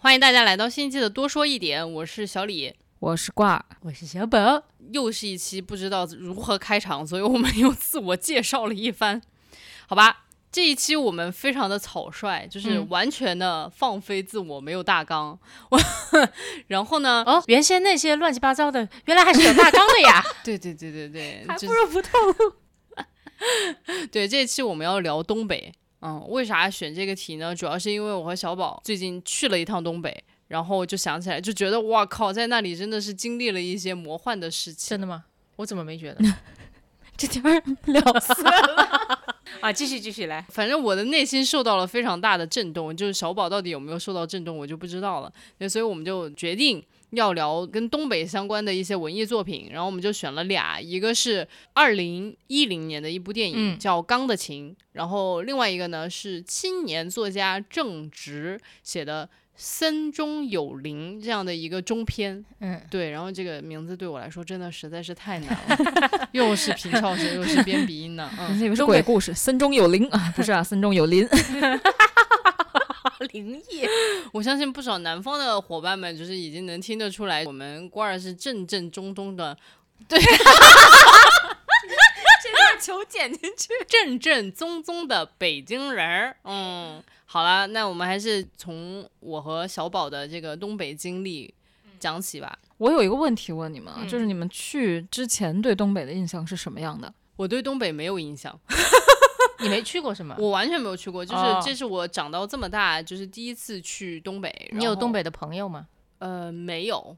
欢迎大家来到新一期的多说一点，我是小李，我是挂儿，我是小宝，又是一期不知道如何开场，所以我们又自我介绍了一番，好吧？这一期我们非常的草率，就是完全的放飞自我，没有大纲。我 然后呢？哦，原先那些乱七八糟的，原来还是有大纲的呀！对对对对对，还不如不透露。对，这一期我们要聊东北。嗯，为啥选这个题呢？主要是因为我和小宝最近去了一趟东北，然后就想起来，就觉得哇靠，在那里真的是经历了一些魔幻的事情。真的吗？我怎么没觉得？这天聊死了 啊！继续继续来，反正我的内心受到了非常大的震动，就是小宝到底有没有受到震动，我就不知道了。所以我们就决定要聊跟东北相关的一些文艺作品，然后我们就选了俩，一个是二零一零年的一部电影叫《钢的琴》，然后另外一个呢是青年作家郑直写的。森中有灵这样的一个中篇，嗯，对，然后这个名字对我来说真的实在是太难了，又是平翘舌，又是编鼻音的，嗯，以为是鬼故事。森中有灵啊，不是啊，森中有灵，灵异。我相信不少南方的伙伴们就是已经能听得出来，我们瓜儿是正正宗宗的，对，这段求剪进去，正正宗宗的北京人儿，嗯。好了，那我们还是从我和小宝的这个东北经历讲起吧。我有一个问题问你们，就是你们去之前对东北的印象是什么样的？我对东北没有印象。你没去过是吗？我完全没有去过，就是这是我长到这么大就是第一次去东北。你有东北的朋友吗？呃，没有，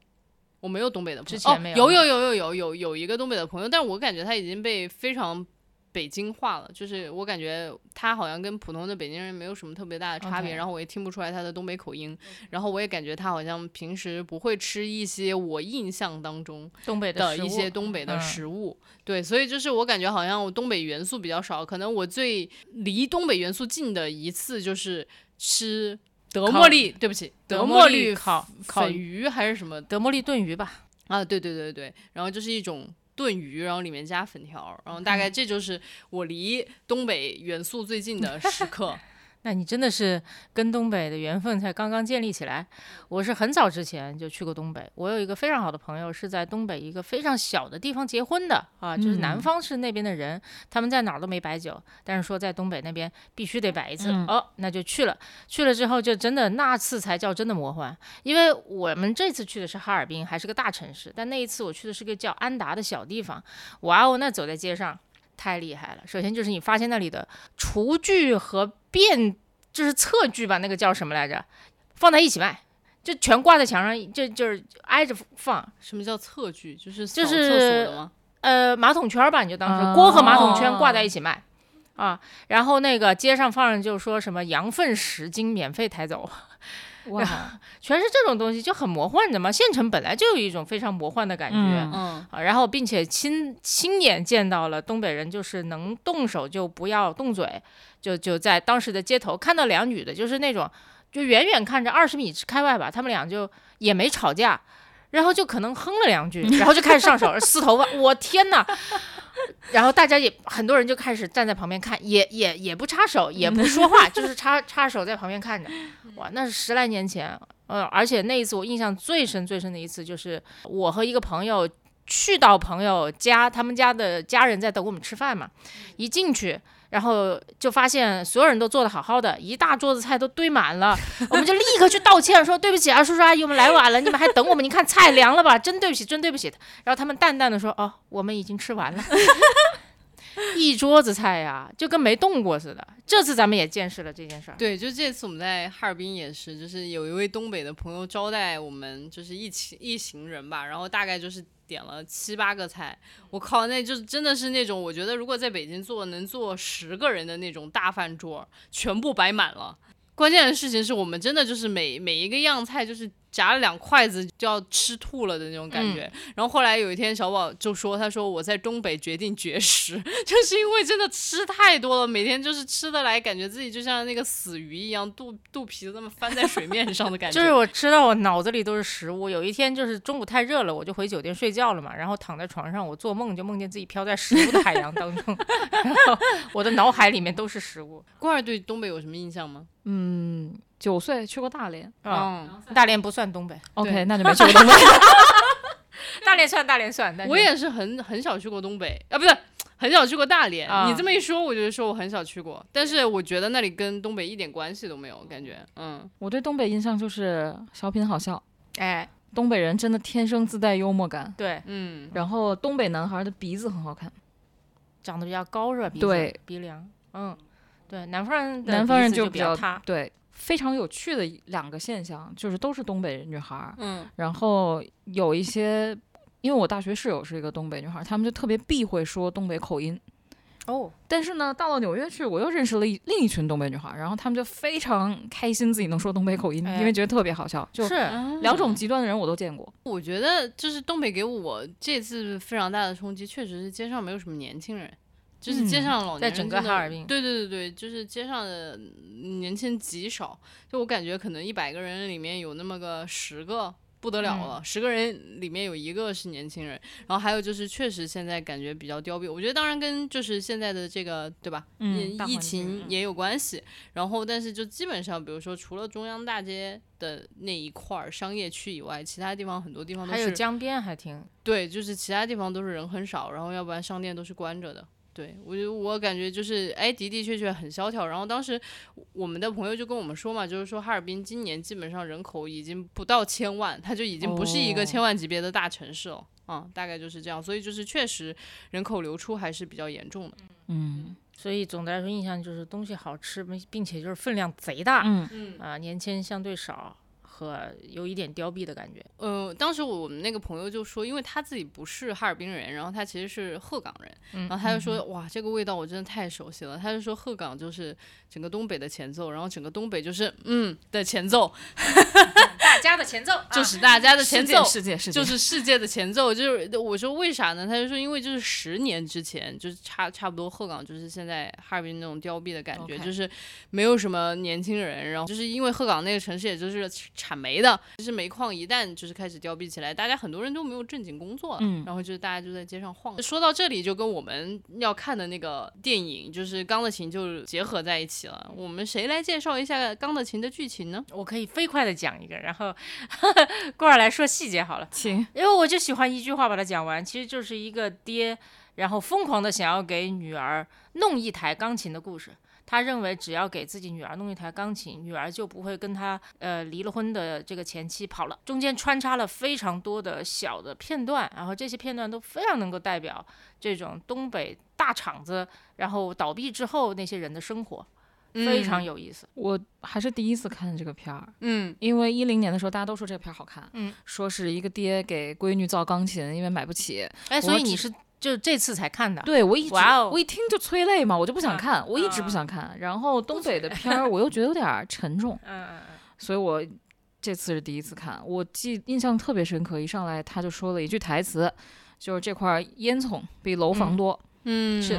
我没有东北的。之前没有。有有有有有有有一个东北的朋友，但是我感觉他已经被非常。北京话了，就是我感觉他好像跟普通的北京人没有什么特别大的差别，然后我也听不出来他的东北口音，然后我也感觉他好像平时不会吃一些我印象当中东北的一些东北的食物，对，所以就是我感觉好像我东北元素比较少，可能我最离东北元素近的一次就是吃德莫利，对不起，德莫利烤烤鱼还是什么德莫利炖鱼吧？啊，对对对对，然后就是一种。炖鱼，然后里面加粉条，然后大概这就是我离东北元素最近的时刻。那你真的是跟东北的缘分才刚刚建立起来。我是很早之前就去过东北，我有一个非常好的朋友是在东北一个非常小的地方结婚的啊，就是南方是那边的人，他们在哪儿都没摆酒，但是说在东北那边必须得摆一次哦，那就去了。去了之后就真的那次才叫真的魔幻，因为我们这次去的是哈尔滨，还是个大城市，但那一次我去的是个叫安达的小地方，哇哦，那走在街上。太厉害了！首先就是你发现那里的厨具和便，就是测距吧，那个叫什么来着？放在一起卖，就全挂在墙上，就就是挨着放。什么叫测距？就是就是呃马桶圈吧，你就当是锅和马桶圈挂在一起卖啊。然后那个街上放着，就说什么羊粪十斤免费抬走。哇，全是这种东西，就很魔幻的嘛。县城本来就有一种非常魔幻的感觉，嗯啊，然后并且亲亲眼见到了东北人就是能动手就不要动嘴，就就在当时的街头看到两女的，就是那种就远远看着二十米开外吧，他们俩就也没吵架，然后就可能哼了两句，然后就开始上手撕头发，我天哪！然后大家也很多人就开始站在旁边看，也也也不插手，也不说话，就是插插手在旁边看着。哇，那是十来年前，呃，而且那一次我印象最深最深的一次，就是我和一个朋友去到朋友家，他们家的家人在等我们吃饭嘛，一进去。然后就发现所有人都坐的好好的，一大桌子菜都堆满了，我们就立刻去道歉，说对不起啊，叔叔阿姨，我们来晚了，你们还等我们？你看菜凉了吧？真对不起，真对不起。然后他们淡淡的说，哦，我们已经吃完了，一桌子菜呀，就跟没动过似的。这次咱们也见识了这件事儿。对，就这次我们在哈尔滨也是，就是有一位东北的朋友招待我们，就是一起一行人吧，然后大概就是。点了七八个菜，我靠，那就真的是那种，我觉得如果在北京做能做十个人的那种大饭桌，全部摆满了。关键的事情是我们真的就是每每一个样菜就是。夹了两筷子就要吃吐了的那种感觉，然后后来有一天小宝就说：“他说我在东北决定绝食，就是因为真的吃太多了，每天就是吃的来，感觉自己就像那个死鱼一样，肚肚皮子那么翻在水面上的感觉。就是我吃到我脑子里都是食物。有一天就是中午太热了，我就回酒店睡觉了嘛，然后躺在床上，我做梦就梦见自己飘在食物的海洋当中，然后我的脑海里面都是食物。关儿对东北有什么印象吗？嗯。九岁去过大连。啊，嗯，大连不算东北，OK，那就没 去过东北。大连算大连算，但是我也是很很少去过东北。啊，不是很少去过大连。啊你这么一说，我就说我很少去过，但是我觉得那里跟东北一点关系都没有，感觉，嗯，我对东北印象就是小品好笑，哎，东北人真的天生自带幽默感，对，嗯，然后东北男孩的鼻子很好看。长得比较高是吧？鼻子对，鼻梁，嗯，对，南方人南方人就比较塌，对，非常有趣的一两个现象，就是都是东北女孩儿，嗯，然后有一些，因为我大学室友是一个东北女孩儿，她们就特别避讳说东北口音。哦，但是呢，到了纽约去，我又认识了一另一群东北女孩儿，然后她们就非常开心自己能说东北口音，哎因为觉得特别好笑。就是两种极端的人我都见过。我觉得就是东北给我这次非常大的冲击，确实是街上没有什么年轻人，就是街嗯上老年在整个哈尔滨对对对对，就是街上的年轻人极少，就我感觉可能一百个人里面有那么个十个。不得了嗯了，十个人里面有一个是年轻人，然后还有就是确实现在感觉比较凋敝，我觉得当然跟就是现在的这个对吧，嗯疫情也有关系。然后但是就基本上，比如说除了中央大街的那一块儿商业区以外，其他地方很多地方都是还有江边还挺，对，就是其他地方都是人很少，然后要不然商店都是关着的。对我就我感觉就是，哎，的的确确很萧条。然后当时我们的朋友就跟我们说嘛，就是说哈尔滨今年基本上人口已经不到千万，它就已经不是一个哦千万级别的大城市了。嗯，大概就是这样。所以就是确实人口流出还是比较严重的。嗯所以总的来说印象就是东西好吃，并并且就是分量贼大，嗯嗯啊，年轻人相对少和有一点凋敝的感觉。呃，当时我们那个朋友就说，因为他自己不是哈尔滨人，然后他其实是鹤岗人，嗯然后他就说，哇，这个味道我真的太熟悉了。他就说鹤岗就是整个东北的前奏，然后整个东北就是嗯的前奏，大家的前奏 就是大家的前奏。世界世界就是世界的前奏，就是我说为啥呢？他就说因为就是十年之前，就是差差不多鹤岗就是现在哈尔滨那种凋敝的感觉就是没有什么年轻人，然后就是因为鹤岗那个城市也就是产煤的，就是煤矿一旦就是开始凋敝起来，大家很多人都没有正经工作了，嗯然后就是大家就在街上晃。说到这里，就跟我们要看的那个电影就是《钢的琴》就结合在一起了。我们谁来介绍一下《钢的琴》的剧情呢？我可以飞快的讲一个，然后 过儿来说细节好了。请因为我就喜欢一句话把它讲完，其实就是一个爹，然后疯狂的想要给女儿弄一台钢琴的故事。他认为只要给自己女儿弄一台钢琴，女儿就不会跟他呃离了婚的这个前妻跑了。中间穿插了非常多的小的片段，然后这些片段都非常能够代表这种东北大厂子然后倒闭之后那些人的生活，非常有意思。我还是第一次看这个片儿，嗯因为一零年的时候大家都说这个片儿好看，嗯，说是一个爹给闺女造钢琴，因为买不起。哎，所以你是就这次才看的？对我一直我一听就催泪嘛，我就不想嗯看，我一直嗯不想看。然后东北的片儿我又觉得有点儿沉重，嗯嗯所以我这次是第一次看，我记印象特别深刻。一上来他就说了一句台词，就是这块儿烟囱比楼房嗯多，嗯是。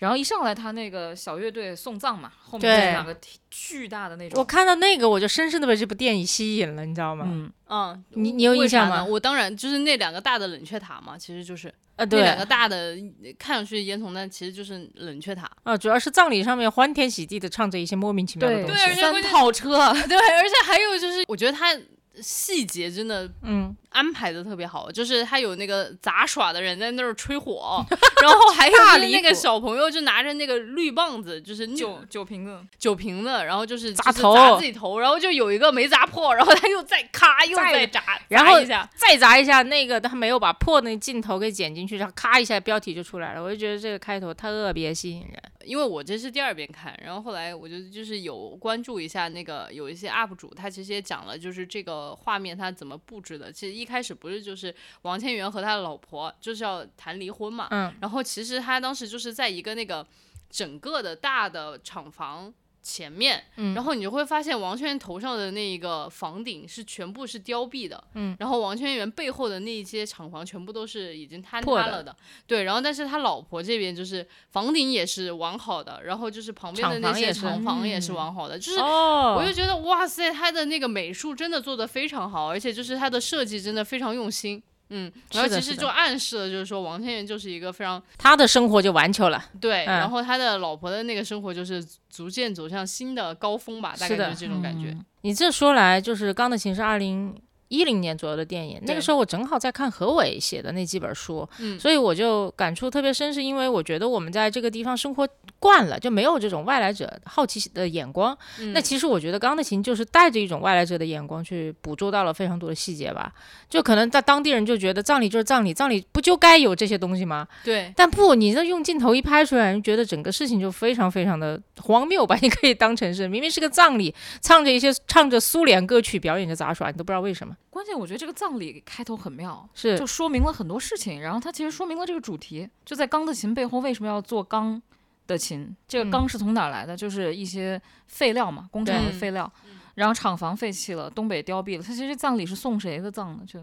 然后一上来他那个小乐队送葬嘛，后面对。就是两个巨大的那种，我看到那个我就深深的被这部电影吸引了，你知道吗？嗯，嗯，你你有印象吗？我当然就是那两个大的冷却塔嘛，其实就是呃，对。那两，个大的看上去烟囱，但其实就是冷却塔。啊，主要是葬礼上面欢天喜地的唱着一些莫名其妙的对东西，三对而且关键套车，对，而且还有就是，我觉得它细节真的嗯，安排的特别好，就是他有那个杂耍的人在那儿吹火，然后还有那个小朋友就拿着那个绿棒子，就是酒酒瓶子，酒瓶子，然后就是砸头。砸自己头，然后就有一个没砸破，然后他又再咔又再再砸，然后一下，再砸一下那个他没有把破那镜头给剪进去，然后咔一下标题就出来了，我就觉得这个开头特别吸引人。因为我这是第二遍看，然后后来我就就是有关注一下那个有一些 UP 主，他其实也讲了，就是这个画面他怎么布置的。其实一开始不是就是王千源和他的老婆就是要谈离婚嘛，嗯，然后其实他当时就是在一个那个整个的大的厂房前面，嗯。然后你就会发现王千源头上的那一个房顶是全部是凋敝的，嗯，然后王千源背后的那一些厂房全部都是已经坍塌了的，对，然后但是他老婆这边就是房顶也是完好的，然后就是旁边的那些厂房也是。完好的，就是哦。我就觉得哇塞，他的那个美术真的做的非常好，而且就是他的设计真的非常用心。嗯，然后其实就暗示了，就是说王千源就是一个非常他的生活就完球了。对，嗯然后他的老婆的那个生活就是逐渐走向新的高峰吧，大概就是这种感觉。嗯你这说来，就是《钢的琴》是二零一零年左右的电影，那个时候我正好在看何伟写的那几本书，嗯所以我就感触特别深，是因为我觉得我们在这个地方生活惯了，就没有这种外来者好奇的眼光。嗯那其实我觉得《钢的琴》就是带着一种外来者的眼光去捕捉到了非常多的细节吧，就可能在当地人就觉得葬礼就是葬礼，葬礼不就该有这些东西吗？对，但不，你这用镜头一拍出来，你觉得整个事情就非常非常的荒谬吧？你可以当成是明明是个葬礼，唱着一些唱着苏联歌曲，表演着杂耍，你都不知道为什么。关键我觉得这个葬礼开头很妙，是就说明了很多事情，然后它其实说明了这个主题，就在钢的琴背后为什么要做钢的琴？这个钢是从哪儿来的？就是一些废料嘛，工厂的废料。然后厂房废弃了，东北凋敝了。它其实葬礼是送谁的葬呢？就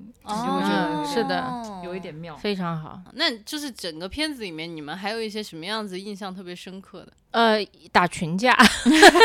是的有一点妙。非常好。那就是整个片子里面，你们还有一些什么样子印象特别深刻的？呃，打群架，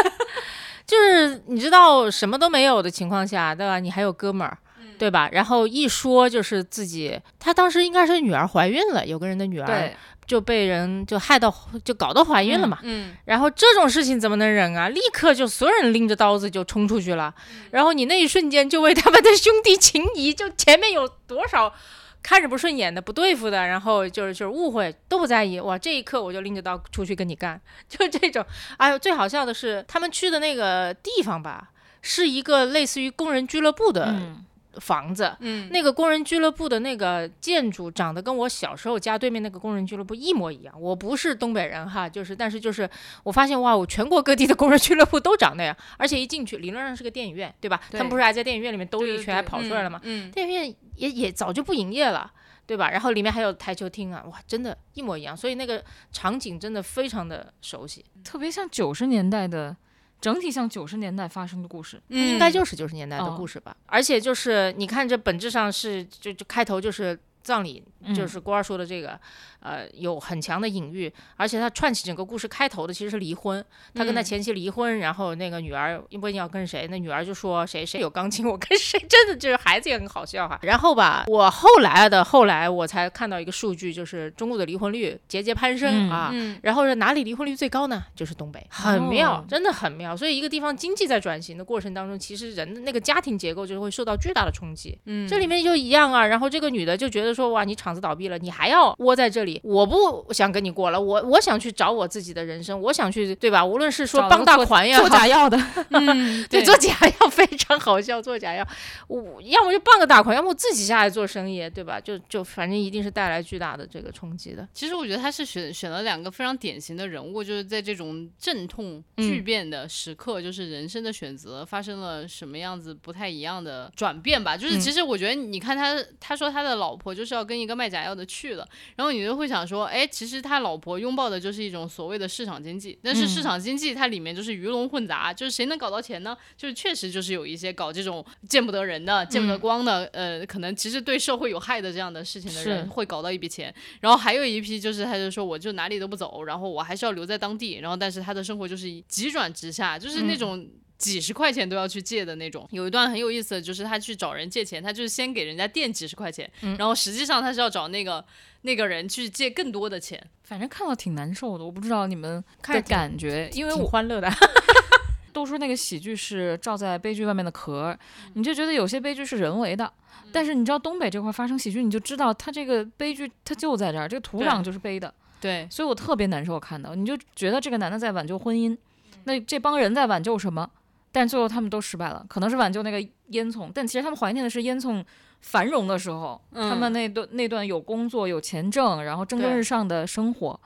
就是你知道什么都没有的情况下，对吧？你还有哥们儿。对吧？然后一说就是自己，他当时应该是女儿怀孕了，有个人的女儿，就被人就害到，就搞到怀孕了嘛。嗯，然后这种事情怎么能忍啊？立刻就所有人拎着刀子就冲出去了，然后你那一瞬间就为他们的兄弟情谊，就前面有多少看着不顺眼的、不对付的，然后就是就是误会都不在意，哇！这一刻我就拎着刀出去跟你干，就这种。哎呦，最好笑的是他们去的那个地方吧，是一个类似于工人俱乐部的嗯，房子。嗯，那个工人俱乐部的那个建筑长得跟我小时候家对面那个工人俱乐部一模一样。我不是东北人哈，就是但是就是我发现哇，我全国各地的工人俱乐部都长那样，而且一进去理论上是个电影院，对吧？对他们不是还在电影院里面兜了一圈还跑出来了吗？嗯，电影院也也早就不营业了。对吧？然后里面还有台球厅啊，哇，真的，一模一样，所以那个场景真的非常的熟悉，特别像九十年代的，整体像九十年代发生的故事。嗯应该就是九十年代的哦故事吧。而且就是你看，这本质上是就就开头就是葬礼，就嗯是郭二说的这个，呃，有很强的隐喻，而且他串起整个故事开头的其实是离婚，他跟他嗯前妻离婚，然后那个女儿问要跟谁，那女儿就说谁谁有钢琴，我跟谁，真的就是孩子也很好笑哈。然后吧，我后来的后来我才看到一个数据，就是中国的离婚率节节攀升、嗯啊。嗯，然后是哪里离婚率最高呢？就是东北，很妙，哦真的很妙。所以一个地方经济在转型的过程当中，其实人的那个家庭结构就会受到巨大的冲击。嗯，这里面就一样啊。然后这个女的就觉得说，哇，你厂子倒闭了，你还要窝在这里，我不想跟你过了，我我想去找我自己的人生，我想去，对吧？无论是说傍大款也好做，假药的 嗯，对，做假药非常好笑，做假药，我要么就傍个大款，要么我自己下来做生意，对吧？就就反正一定是带来巨大的这个冲击的。其实我觉得他是选选了两个非常典型的人物，就是在这种阵痛嗯巨变的时刻，就是人生的选择发生了什么样子不太一样的转变吧。就是嗯其实我觉得，你看他他说他的老婆就是要跟一个卖假药的去了，然后你就会想说，哎，其实他老婆拥抱的就是一种所谓的市场经济，但是市嗯场经济它里面就是鱼龙混杂，就是谁能搞到钱呢？就是确实就是有一些搞这种见不得人的、见不得嗯光的，呃，可能其实对社会有害的这样的事情的人会搞到一笔钱。然后还有一批就是他就说我就哪里都不走，然后我还是要留在当地，然后但是他的生活就是急转直下，就是那种。几十块钱都要去借的那种，有一段很有意思的，就是他去找人借钱，他就是先给人家垫几十块钱，嗯然后实际上他是要找那个那个人去借更多的钱。反正看到挺难受的。我不知道你们的感觉，因为我挺欢乐的，都说那个喜剧是罩在悲剧外面的壳儿，你就觉得有些悲剧是人为的。但是你知道东北这块发生喜剧，你就知道它这个悲剧它就在这儿，这个土壤就是悲的，对，所以我特别难受看到，你就觉得这个男的在挽救婚姻，那这帮人在挽救什么？但最后他们都失败了，可能是挽救那个烟囱，但其实他们怀念的是烟囱繁荣的时候，他们嗯那段那段有工作有钱挣，然后蒸蒸日上的生活，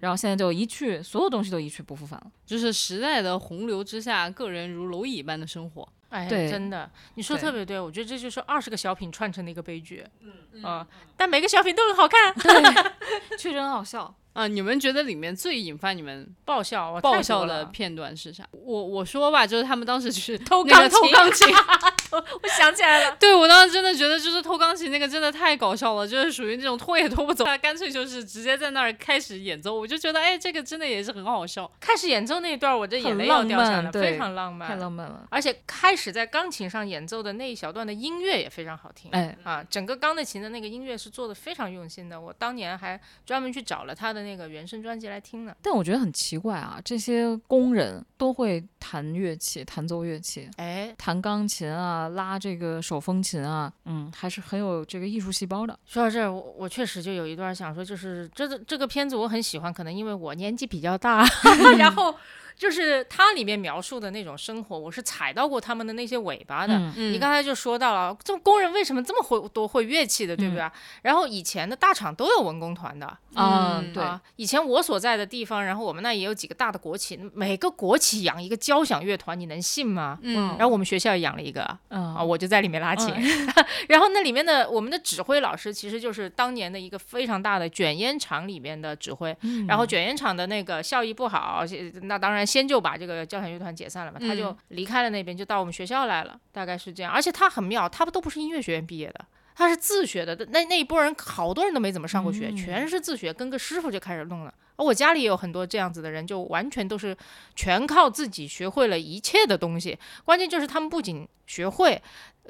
然后现在就一去，所有东西都一去不复返了。就是时代的洪流之下，个人如蝼蚁般的生活。哎，对真的，你说对特别对，我觉得这就是二十个小品串成的一个悲剧，嗯啊，但每个小品都很好看，确实很好笑。啊，你们觉得里面最引发你们爆笑，爆笑的片段是啥？我我说吧，就是他们当时去偷那个钢琴偷钢琴，我想想起来了。对我当时真的觉得，就是偷钢琴那个真的太搞笑了，就是属于那种拖也拖不走，他干脆就是直接在那儿开始演奏，我就觉得哎，这个真的也是很好笑。开始演奏那一段，我这眼泪要掉下来了，非常浪漫，太浪漫了。而且开始在钢琴上演奏的那一小段的音乐也非常好听，哎啊，整个钢的琴的那个音乐是做的非常用心的，我当年还专门去找了他的那个原声专辑来听呢。但我觉得很奇怪啊，这些工人都会弹乐器，弹奏乐器，哎，弹钢琴啊，拉这个手风琴啊，嗯，还是很有这个艺术细胞的。说到这儿，我我确实就有一段想说，就是这个这个片子我很喜欢，可能因为我年纪比较大，然后。就是它里面描述的那种生活，我是踩到过他们的那些尾巴的。嗯你刚才就说到了，这工人为什么这么会多会乐器的，对不对？然后以前的大厂都有文工团的嗯，对。以前我所在的地方，然后我们那也有几个大的国企，每个国企养一个交响乐团，你能信吗？嗯。然后我们学校也养了一个，啊，我就在里面拉琴。然后那里面的我们的指挥老师，其实就是当年的一个非常大的卷烟厂里面的指挥。然后卷烟厂的那个效益不好，那当然先就把这个。交响乐团解散了嘛，他就离开了那边，就到我们学校来了，大概是这样。而且他很妙，他们都不是音乐学院毕业的，他是自学的。那那一波人，好多人都没怎么上过学，全是自学，跟个师傅就开始弄了。而我家里也有很多这样子的人，就完全都是全靠自己学会了一切的东西。关键就是他们不仅学会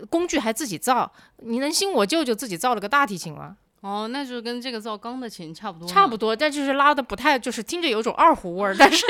工具，还自己造。你能信我舅舅自己造了个大提琴吗？哦，那就是跟这个造钢的琴差不多，差不多，但就是拉的不太，就是听着有种二胡味儿，但是。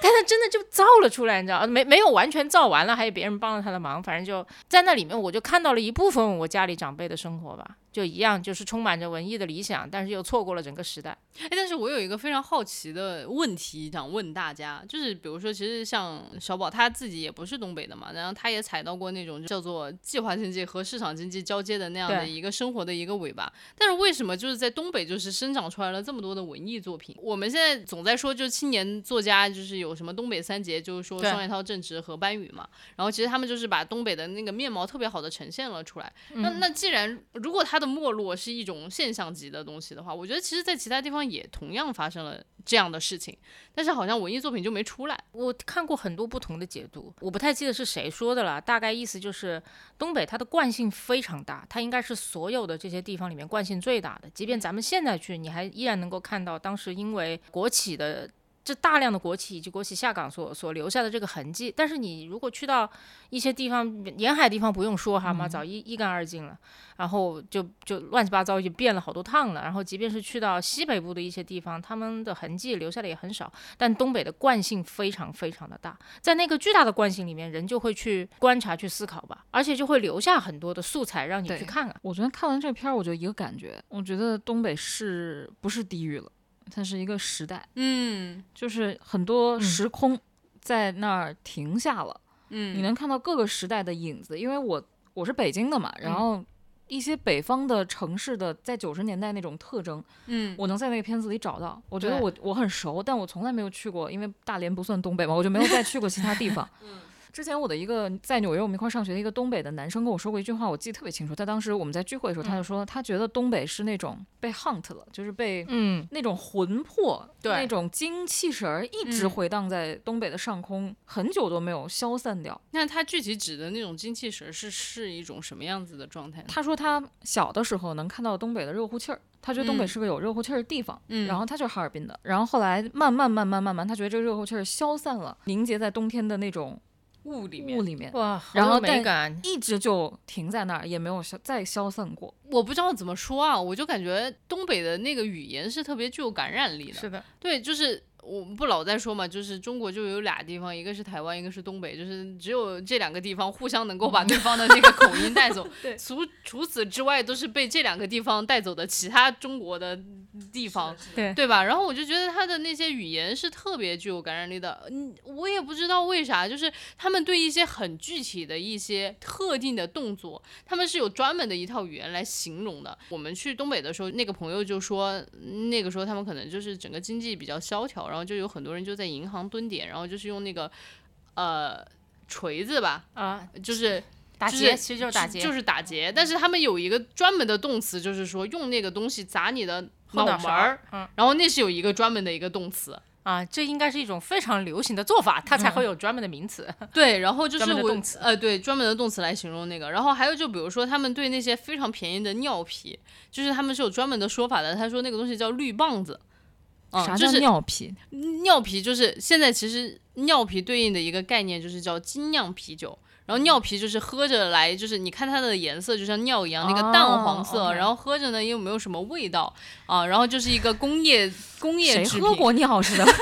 但他真的就造了出来，你知道没？没有完全造完了，还有别人帮了他的忙。反正就在那里面，我就看到了一部分我家里长辈的生活吧。就一样，就是充满着文艺的理想，但是又错过了整个时代。哎，但是我有一个非常好奇的问题想问大家，就是比如说，其实像小宝他自己也不是东北的嘛，然后他也踩到过那种叫做计划经济和市场经济交接的那样的一个生活的一个尾巴。但是为什么就是在东北就是生长出来了这么多的文艺作品？我们现在总在说，就青年作家就是有什么东北三杰，就是说双叶涛、郑执和班宇嘛。然后其实他们就是把东北的那个面貌特别好的呈现了出来。那那既然如果他的没落是一种现象级的东西的话，我觉得其实，在其他地方也同样发生了这样的事情，但是好像文艺作品就没出来。我看过很多不同的解读，我不太记得是谁说的了，大概意思就是东北它的惯性非常大，它应该是所有的这些地方里面惯性最大的。即便咱们现在去，你还依然能够看到当时因为国企的。这大量的国企以及国企下岗所所留下的这个痕迹，但是你如果去到一些地方，沿海地方不用说哈嘛，早一一干二净了，然后就就乱七八糟就变了好多趟了。然后即便是去到西北部的一些地方，他们的痕迹留下的也很少。但东北的惯性非常非常的大，在那个巨大的惯性里面，人就会去观察、去思考吧，而且就会留下很多的素材让你去看啊。我昨天看完这片儿，我就一个感觉，我觉得东北是不是地狱了？它是一个时代，嗯，就是很多时空在那儿停下了，嗯，你能看到各个时代的影子。因为我我是北京的嘛，然后一些北方的城市的在九十年代那种特征，嗯，我能在那个片子里找到。我觉得我我很熟，但我从来没有去过，因为大连不算东北嘛，我就没有再去过其他地方。嗯。之前我的一个在纽约我们一块上学的一个东北的男生跟我说过一句话，我记得特别清楚。他当时我们在聚会的时候，他就说他觉得东北是那种被 hunt 了，就是被嗯那种魂魄，对那种精气神儿一直回荡在东北的上空，很久都没有消散掉。那他具体指的那种精气神是是一种什么样子的状态？他说他小的时候能看到东北的热乎气儿，他觉得东北是个有热乎气儿的地方。嗯，然后他就是哈尔滨的，然后后来慢慢慢慢慢慢，他觉得这个热乎气儿消散了，凝结在冬天的那种。雾里面，雾里面哇，然后但一直就停在那儿，也没有消再消散过。我不知道怎么说啊，我就感觉东北的那个语言是特别具有感染力的。是的，对，就是我们不老在说嘛，就是中国就有俩地方，一个是台湾，一个是东北，就是只有这两个地方互相能够把对方的那个口音带走。对，除除此之外，都是被这两个地方带走的其他中国的地方，对对吧？然后我就觉得他的那些语言是特别具有感染力的。嗯，我也不知道为啥，就是他们对一些很具体的一些特定的动作，他们是有专门的一套语言来形容的。我们去东北的时候，那个朋友就说，那个时候他们可能就是整个经济比较萧条，然后就有很多人就在银行蹲点，然后就是用那个呃锤子吧，啊，就是。打劫，其实就是打劫，就是打劫。但是他们有一个专门的动词，就是说用那个东西砸你的脑门儿，嗯，然后那是有一个专门的一个动词。啊，这应该是一种非常流行的做法，它才会有专门的名词。对，然后就是我呃，对，专门的动词来形容那个。然后还有就比如说他们对那些非常便宜的尿皮，就是他们是有专门的说法的。他说那个东西叫绿棒子，啊，啥叫就是尿啤？尿皮就是现在其实尿啤对应的一个概念就是叫精酿啤酒，然后尿皮就是喝着来，就是你看它的颜色就像尿一样，那个淡黄色，哦然后喝着呢又没有什么味道啊，然后就是一个工业工业谁制品。喝过尿似的？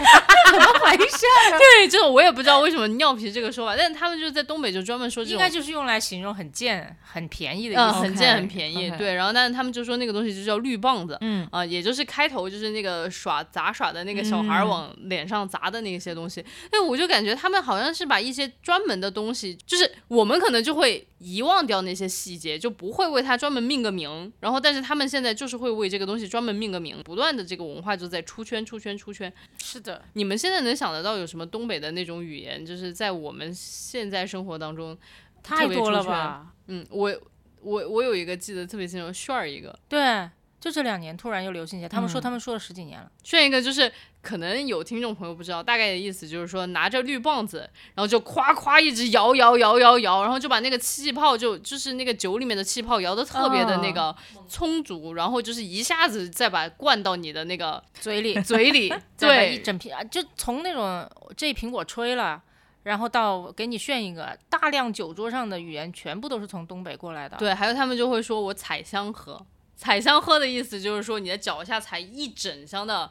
怎么回事？对，这种我也不知道为什么尿皮这个说法，但是他们就是在东北就专门说这种应该。就是用来形容很贱、很便宜的意嗯，思。很贱很便宜对，然后但是他们就说那个东西就叫绿棒子，嗯啊，也就是开头就是那个耍杂耍的那个小孩儿嗯往脸上砸的那些东西，哎、我就感觉他们好像是把一些专门的东西，就是我们可能就会遗忘掉那些细节，就不会为它专门命个名，然后但是他们现在就是会为这个东西专门命个名，不断的这个文化就在出圈出圈出圈。是的，你们现在能想得到有什么东北的那种语言，就是在我们现在生活当中，太多了吧？嗯，我我我有一个记得特别清楚，炫儿一个。对，就这两年突然又流行起来。他们说嗯他们说了十几年了，炫一个就是可能有听众朋友不知道，大概的意思就是说拿着绿棒子，然后就夸夸一直摇摇摇摇摇，然后就把那个气泡就就是那个酒里面的气泡摇得特别的那个充足，然后就是一下子再把灌到你的那个嘴里嘴里，再把一。整瓶啊，就从那种这一瓶我吹了。然后到给你炫一个，大量酒桌上的语言全部都是从东北过来的。对，还有他们就会说我踩香喝，踩香喝的意思就是说你的脚下踩一整箱的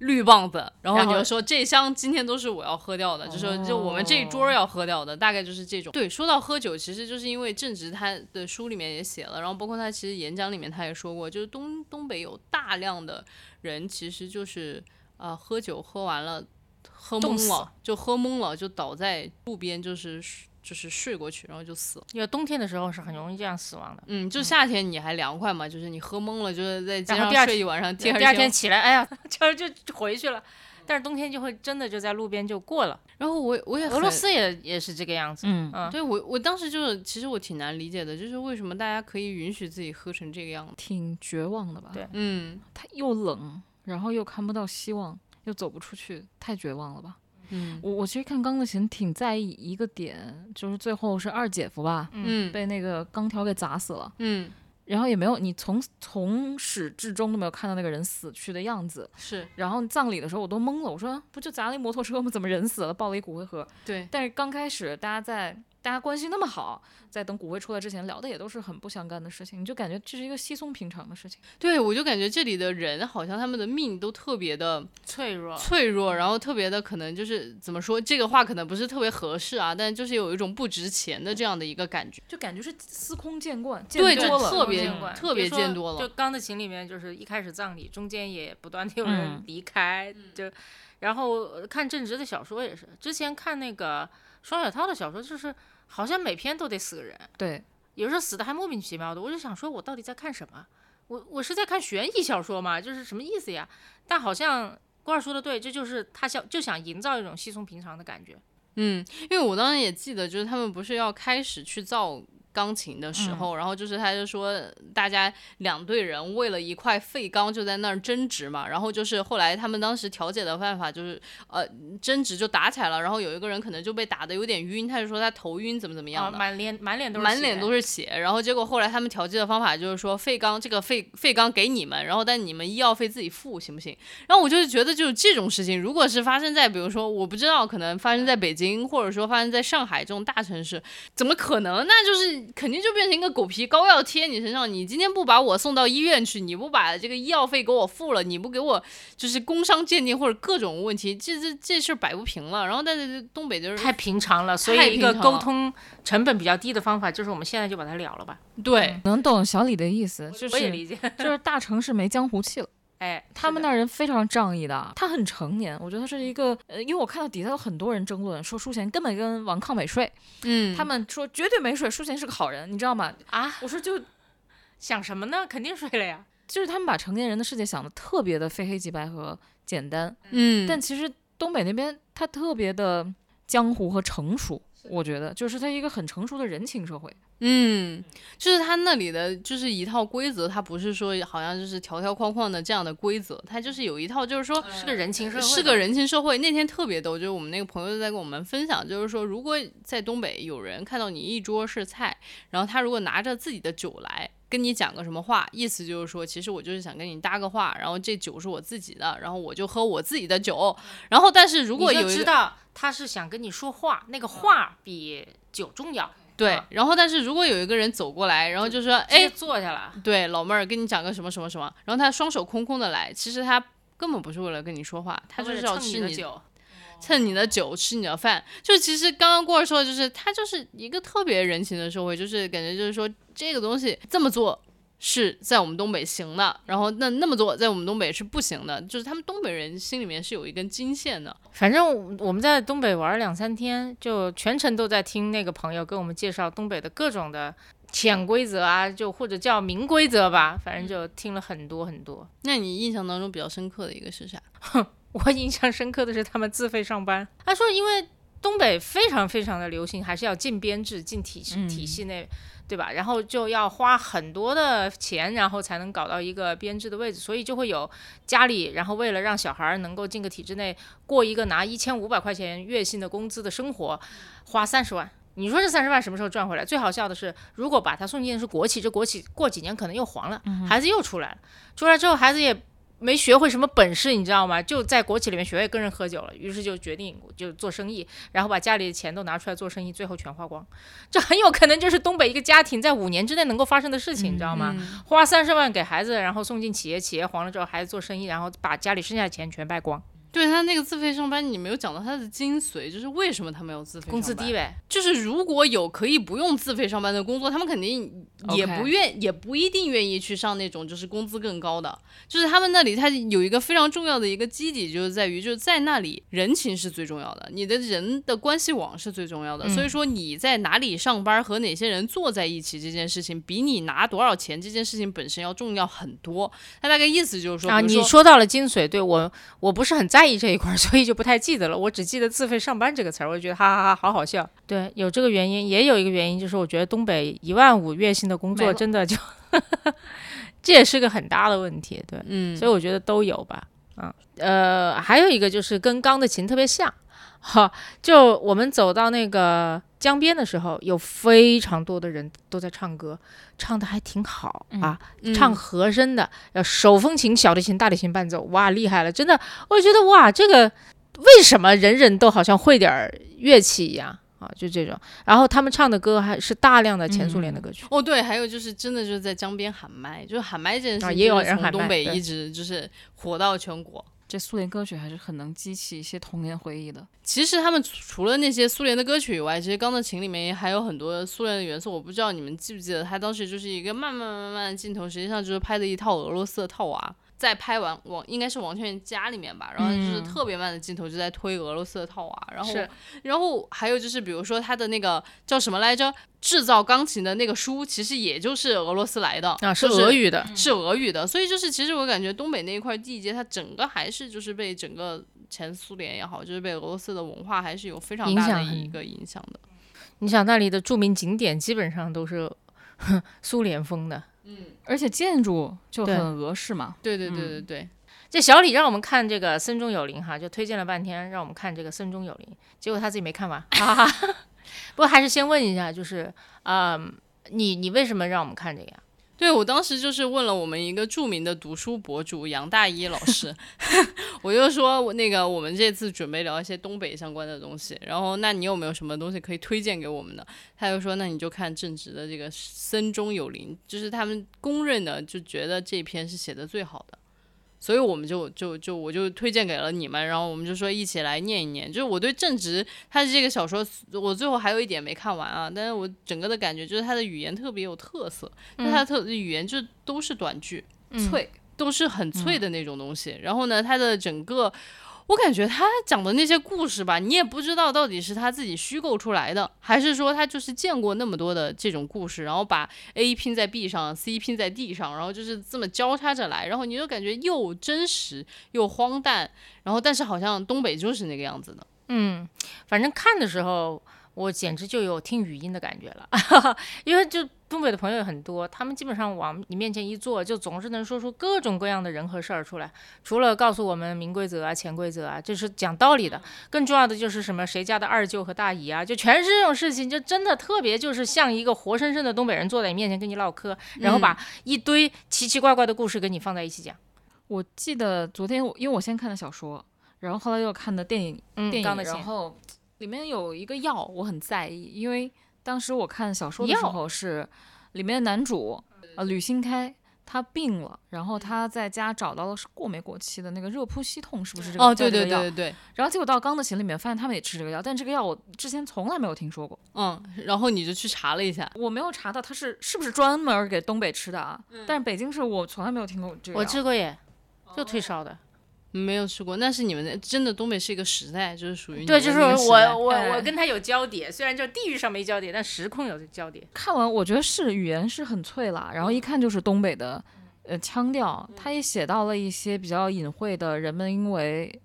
绿棒子，然后你就说这箱今天都是我要喝掉的，就说就我们这一桌要喝掉的，大概就是这种。对，说到喝酒，其实就是因为正直他的书里面也写了，然后包括他其实演讲里面他也说过，就是东东北有大量的人其实就是呃喝酒喝完了喝懵了，就喝懵了，就倒在路边就是就是睡过去，然后就死了。因为冬天的时候是很容易这样死亡的。嗯，就夏天你还凉快嘛，就是你喝懵了，就是在街上睡一晚上，第二二天起来，哎呀，就就就回去了。但是冬天就会真的就在路边就过了。然后我我也俄罗斯也也是这个样子。嗯，嗯，对我我当时就是，其实我挺难理解的，就是为什么大家可以允许自己喝成这个样子。挺绝望的吧？对嗯它又冷，然后又看不到希望，又走不出去，太绝望了吧？嗯我我其实看《钢的琴》挺在意一个点，就是最后是二姐夫吧，嗯被那个钢条给砸死了，嗯，然后也没有你从从始至终都没有看到那个人死去的样子。是然后葬礼的时候我都懵了，我说不就砸了一摩托车吗？怎么人死了，抱了一骨灰盒？对，但是刚开始大家在大家关系那么好，在等骨灰出来之前聊的也都是很不相干的事情，你就感觉这是一个稀松平常的事情。对我就感觉这里的人好像他们的命都特别的脆弱。脆弱，然后特别的可能就是怎么说这个话可能不是特别合适啊，但就是有一种不值钱的这样的一个感觉。就感觉是司空见惯，对就见多了，特别见惯特别见多了就《钢的琴》里面，就是一开始葬礼，中间也不断的有人嗯离开，就然后呃看正直的小说也是，之前看那个双雪涛的小说，就是好像每篇都得死个人，对，有时候死的还莫名其妙的，我就想说，我到底在看什么？我我是在看悬疑小说吗？就是什么意思呀？但好像郭二说的对，这就是他想就想营造一种稀松平常的感觉。嗯，因为我当时也记得，就是他们不是要开始去造钢琴的时候，然后就是他就说大家两队人为了一块废钢就在那儿争执嘛，然后就是后来他们当时调解的办法就是呃争执就打起来了，然后有一个人可能就被打的有点晕，他就说他头晕怎么怎么样啊，的。满脸满脸都是满脸都是血，然后结果后来他们调剂的方法就是说废钢这个废废钢给你们，然后但你们医药费自己付，行不行？然后我就是觉得就是这种事情，如果是发生在比如说我不知道，可能发生在北京，或者说发生在上海这种大城市，怎么可能？那就是肯定就变成一个狗皮膏药贴你身上。你今天不把我送到医院去，你不把这个医药费给我付了，你不给我就是工伤鉴定或者各种问题，这这这事儿摆不平了。然后但是东北就是太平常了，所以一个沟通成本比较低的方法就是我们现在就把它了了吧。对，能懂小李的意思，就是我也理解，就是大城市没江湖气了。哎，他们那儿人非常仗义的，他很成年，我觉得他是一个，呃，因为我看到底下有很多人争论说舒贤根本跟王抗没睡，嗯，他们说绝对没睡，舒贤是个好人，你知道吗？啊，我说就想什么呢？肯定睡了呀。就是他们把成年人的世界想的特别的非黑即白和简单，嗯，但其实东北那边他特别的江湖和成熟，我觉得就是它一个很成熟的人情社会。嗯，就是他那里的就是一套规则，它不是说好像就是条条框框的这样的规则，它就是有一套，就是说是个人情社会，是个人情社会。那天特别逗，就是我们那个朋友在跟我们分享，就是说如果在东北有人看到你一桌是菜，然后他如果拿着自己的酒来跟你讲个什么话，意思就是说其实我就是想跟你搭个话，然后这酒是我自己的，然后我就喝我自己的酒，然后但是如果有知道他是想跟你说话，那个话比酒重要。对，然后但是如果有一个人走过来，然后就说，哎，坐下了，对，老妹儿跟你讲个什么什么什么，然后他双手空空的来，其实他根本不是为了跟你说话，他就是要吃你酒，蹭你的酒，吃你的饭。就其实刚刚过儿说的就是，他就是一个特别人情的社会，就是感觉就是说这个东西这么做。是在我们东北行的，然后那那么做在我们东北是不行的，就是他们东北人心里面是有一根金线的。反正我们在东北玩两三天，就全程都在听那个朋友跟我们介绍东北的各种的潜规则啊，就或者叫明规则吧，反正就听了很多很多。那你印象当中比较深刻的一个是啥？哼，我印象深刻的是他们自费上班。他说，因为东北非常非常的流行，还是要进编制、进体系体系内。对吧？然后就要花很多的钱，然后才能搞到一个编制的位置，所以就会有家里，然后为了让小孩能够进个体制内，过一个拿一千五百块钱月薪的工资的生活，花三十万。你说这三十万什么时候赚回来？最好笑的是，如果把他送进的是国企，这国企过几年可能又黄了，孩子又出来了，出来之后孩子也。没学会什么本事，你知道吗？就在国企里面学会跟人喝酒了，于是就决定就做生意，然后把家里的钱都拿出来做生意，最后全花光。这很有可能就是东北一个家庭在五年之内能够发生的事情，你知道吗？花三十万给孩子，然后送进企业，企业黄了之后，孩子做生意，然后把家里剩下的钱全败光。对他那个自费上班，你没有讲到他的精髓，就是为什么他没有自费？工资低呗。就是如果有可以不用自费上班的工作，他们肯定也不愿，也不一定愿意去上那种就是工资更高的。就是他们那里，他有一个非常重要的一个基底，就是在于就是在那里人情是最重要的，你的人的关系网是最重要的。所以说你在哪里上班和哪些人坐在一起这件事情，比你拿多少钱这件事情本身要重要很多。他大概意思就是说啊，你说到了精髓，对我我不是很在。在意这一块，所以就不太记得了。我只记得“自费上班”这个词儿，我就觉得哈哈哈，好好笑。对，有这个原因，也有一个原因，就是我觉得东北一万五月薪的工作真的就，这也是个很大的问题。对，嗯，所以我觉得都有吧。啊，呃，还有一个就是跟《钢的琴》特别像。哈，就我们走到那个江边的时候，有非常多的人都在唱歌，唱的还挺好啊，唱和声的，要手风琴、小提琴、大提琴伴奏，哇，厉害了，真的，我觉得哇，这个为什么人人都好像会点乐器一样啊？就这种，然后他们唱的歌还是大量的前苏联的歌曲。哦，对，还有就是真的就是在江边喊麦，就是喊麦这件事，也有人从东北一直就是火到全国。这苏联歌曲还是很能激起一些童年回忆的。其实他们除了那些苏联的歌曲以外，其实《钢的琴》里面还有很多苏联的元素。我不知道你们记不记得，他当时就是一个慢慢慢慢的镜头，实际上就是拍的一套俄罗斯的套娃。在拍完王应该是王劝家里面吧，然后就是特别慢的镜头就在推俄罗斯的套娃，然后然后还有就是比如说他的那个叫什么来着，制造钢琴的那个书，其实也就是俄罗斯来的啊，是俄语的，是俄语的，所以就是其实我感觉东北那一块地界，它整个还是就是被整个前苏联也好，就是被俄罗斯的文化还是有非常大的一个影响的。你想那里的著名景点基本上都是 苏联风的。嗯，而且建筑就很俄式嘛。对对对对对，这小李让我们看这个森中有灵哈，就推荐了半天让我们看这个森中有灵，结果他自己没看完。不过还是先问一下，就是嗯，你你为什么让我们看这个呀？对我当时就是问了我们一个著名的读书博主杨大一老师，我就说那个我们这次准备聊一些东北相关的东西，然后那你有没有什么东西可以推荐给我们的？他就说那你就看正直的这个森中有灵，就是他们公认的就觉得这篇是写的最好的。所以我们就就就我就推荐给了你们，然后我们就说一起来念一念。就是我对正直他的这个小说，我最后还有一点没看完啊，但是我整个的感觉就是他的语言特别有特色，那他的特语言就都是短句，脆，都是很脆的那种东西。然后呢，他的整个。我感觉他讲的那些故事吧，你也不知道到底是他自己虚构出来的，还是说他就是见过那么多的这种故事，然后把 A 拼在 B 上，C 拼在 D 上，然后就是这么交叉着来，然后你就感觉又真实又荒诞，然后但是好像东北就是那个样子的。嗯，反正看的时候我简直就有听语音的感觉了，因为就东北的朋友很多，他们基本上往你面前一坐，就总是能说出各种各样的人和事儿出来。除了告诉我们明规则啊、潜规则啊，这是讲道理的。更重要的就是什么谁家的二舅和大姨啊，就全是这种事情，就真的特别就是像一个活生生的东北人坐在你面前跟你唠嗑，然后把一堆奇奇怪怪的故事跟你放在一起讲。我记得昨天我因为我先看的小说，然后后来又看的电影，嗯，电影，然后里面有一个药我很在意，因为当时我看小说的时候是里面的男主呃吕新开他病了，然后他在家找到了是过没过期的那个热扑西痛，是不是这个？哦，对对对对对，然后结果到钢的琴里面发现他们也吃这个药，但这个药我之前从来没有听说过，嗯，然后你就去查了一下，我没有查到它是是不是专门给东北吃的啊？但是北京市我从来没有听过这个我药。吃过耶，就退烧的。没有吃过，那是你们的真的东北是一个时代，就是属于你对，就是我我哎我跟他有交叠，虽然就地域上没交叠，但时空有交叠。看完我觉得是语言是很脆啦，然后一看就是东北的呃腔调，他也写到了一些比较隐晦的人们因为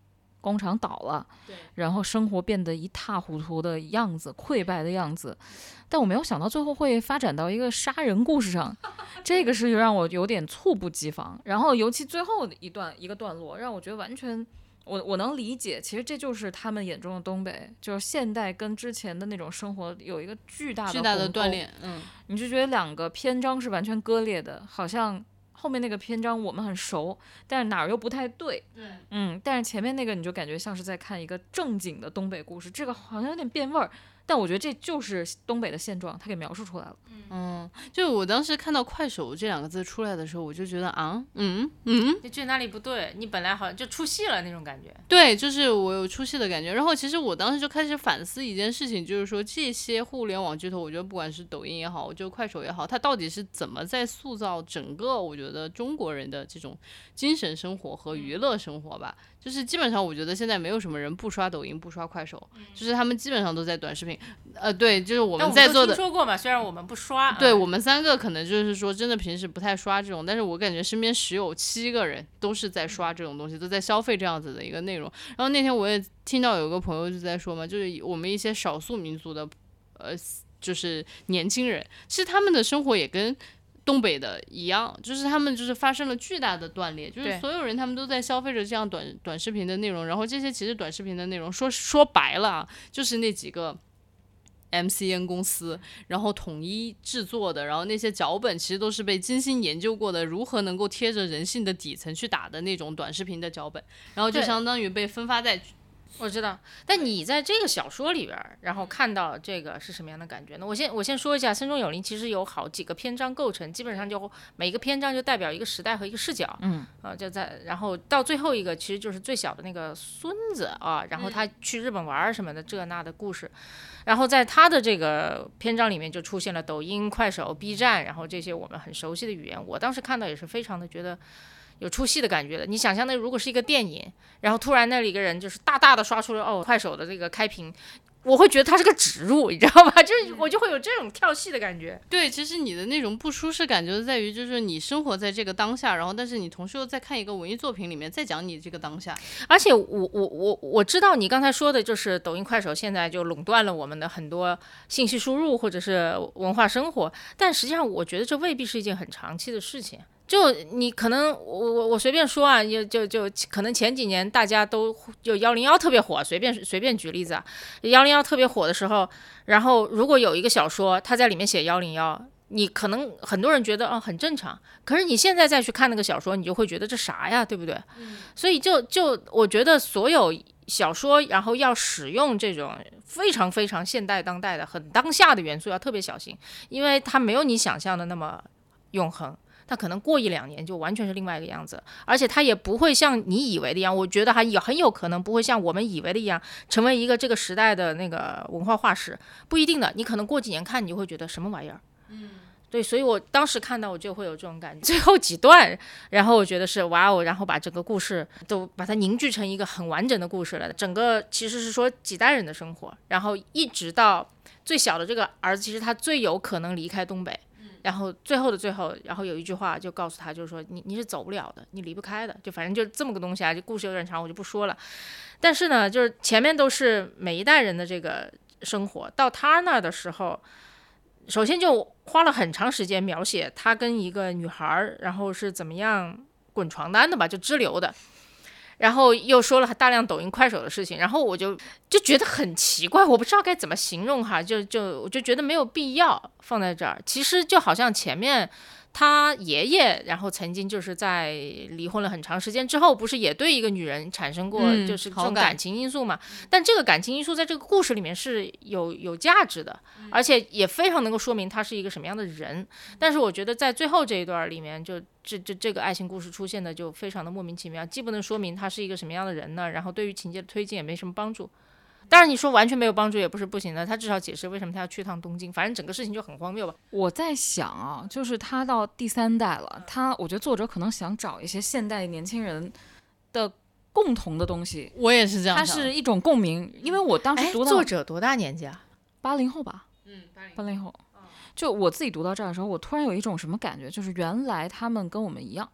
工厂倒了，然后生活变得一塌糊涂的样子，溃败的样子。但我没有想到最后会发展到一个杀人故事上，这个是让我有点猝不及防。然后尤其最后的一段一个段落，让我觉得完全。我我能理解，其实这就是他们眼中的东北，就是现代跟之前的那种生活有一个巨大的巨大的断裂，嗯，你就觉得两个篇章是完全割裂的，好像后面那个篇章我们很熟，但是哪儿又不太对。嗯，但是前面那个你就感觉像是在看一个正经的东北故事，这个好像有点变味儿。但我觉得这就是东北的现状，他给描述出来了。嗯，就我当时看到“快手”这两个字出来的时候，我就觉得啊，嗯嗯，你觉得哪里不对？你本来好像就出戏了那种感觉。对，就是我有出戏的感觉。然后其实我当时就开始反思一件事情，就是说这些互联网巨头，我觉得不管是抖音也好，就快手也好，它到底是怎么在塑造整个我觉得中国人的这种精神生活和娱乐生活吧？就是基本上我觉得现在没有什么人不刷抖音、不刷快手，就是他们基本上都在短视频。呃，对，就是我们在座的听说过嘛，虽然我们不刷。对嗯我们三个可能就是说，真的平时不太刷这种，但是我感觉身边十有七个人都是在刷这种东西，都在消费这样子的一个内容。然后那天我也听到有个朋友就在说嘛，就是我们一些少数民族的，呃，就是年轻人，其实他们的生活也跟。东北的一样，就是他们就是发生了巨大的断裂，就是所有人他们都在消费着这样短短视频的内容，然后这些其实短视频的内容说说白了啊，就是那几个 MCN 公司，然后统一制作的，然后那些脚本其实都是被精心研究过的，如何能够贴着人性的底层去打的那种短视频的脚本，然后就相当于被分发在我知道，但你在这个小说里边儿，然后看到这个是什么样的感觉呢？我先我先说一下，《森中有灵》其实有好几个篇章构成，基本上就每一个篇章就代表一个时代和一个视角，嗯，啊，就在然后到最后一个其实就是最小的那个孙子啊，然后他去日本玩儿什么的这那的故事，然后在他的这个篇章里面就出现了抖音、快手、B 站，然后这些我们很熟悉的语言，我当时看到也是非常的觉得。有出戏的感觉的，你想象那如果是一个电影，然后突然那里一个人就是大大的刷出了哦快手的这个开屏，我会觉得它是个植入，你知道吧？就是我就会有这种跳戏的感觉。对，其实你的那种不舒适感就是在于，就是你生活在这个当下，然后但是你同时又在看一个文艺作品里面，在讲你这个当下。而且我我我我知道你刚才说的就是抖音、快手现在就垄断了我们的很多信息输入或者是文化生活，但实际上我觉得这未必是一件很长期的事情。就你可能我我我随便说啊，就就就可能前几年大家都就幺零幺特别火，随便随便举例子啊，幺零幺特别火的时候，然后如果有一个小说他在里面写幺零幺。你可能很多人觉得哦很正常，可是你现在再去看那个小说，你就会觉得这啥呀，对不对？所以就就我觉得所有小说，然后要使用这种非常非常现代当代的很当下的元素，要特别小心，因为它没有你想象的那么永恒。它可能过一两年就完全是另外一个样子，而且它也不会像你以为的一样，我觉得还有很有可能不会像我们以为的一样，成为一个这个时代的那个文化化石，不一定的。你可能过几年看，你就会觉得什么玩意儿。嗯对，所以我当时看到我就会有这种感觉。最后几段，然后我觉得是哇哦，然后把整个故事都把它凝聚成一个很完整的故事了。整个其实是说几代人的生活，然后一直到最小的这个儿子，其实他最有可能离开东北。然后最后的最后，然后有一句话就告诉他，就是说你你是走不了的，你离不开的，就反正就这么个东西啊。这故事有点长，我就不说了。但是呢，就是前面都是每一代人的这个生活。到他那儿的时候，首先就花了很长时间描写他跟一个女孩儿，然后是怎么样滚床单的吧，就支流的。然后又说了大量抖音、快手的事情，然后我就就觉得很奇怪，我不知道该怎么形容哈，就就我就觉得没有必要放在这儿。其实就好像前面他爷爷，然后曾经就是在离婚了很长时间之后，不是也对一个女人产生过嗯就是这种感情因素嘛？但这个感情因素在这个故事里面是有有价值的，而且也非常能够说明他是一个什么样的人。但是我觉得在最后这一段里面，就这这这个爱情故事出现的就非常的莫名其妙，既不能说明他是一个什么样的人呢，然后对于情节的推进也没什么帮助。当然你说完全没有帮助也不是不行的，他至少解释为什么他要去趟东京，反正整个事情就很荒谬吧。我在想啊，就是他到第三代了，他我觉得作者可能想找一些现代年轻人的共同的东西，我也是这样他。是一种共鸣。因为我当时哎，读到作者多大年纪啊？八零后吧，嗯，八零后，就我自己读到这儿的时候，我突然有一种什么感觉，就是原来他们跟我们一样，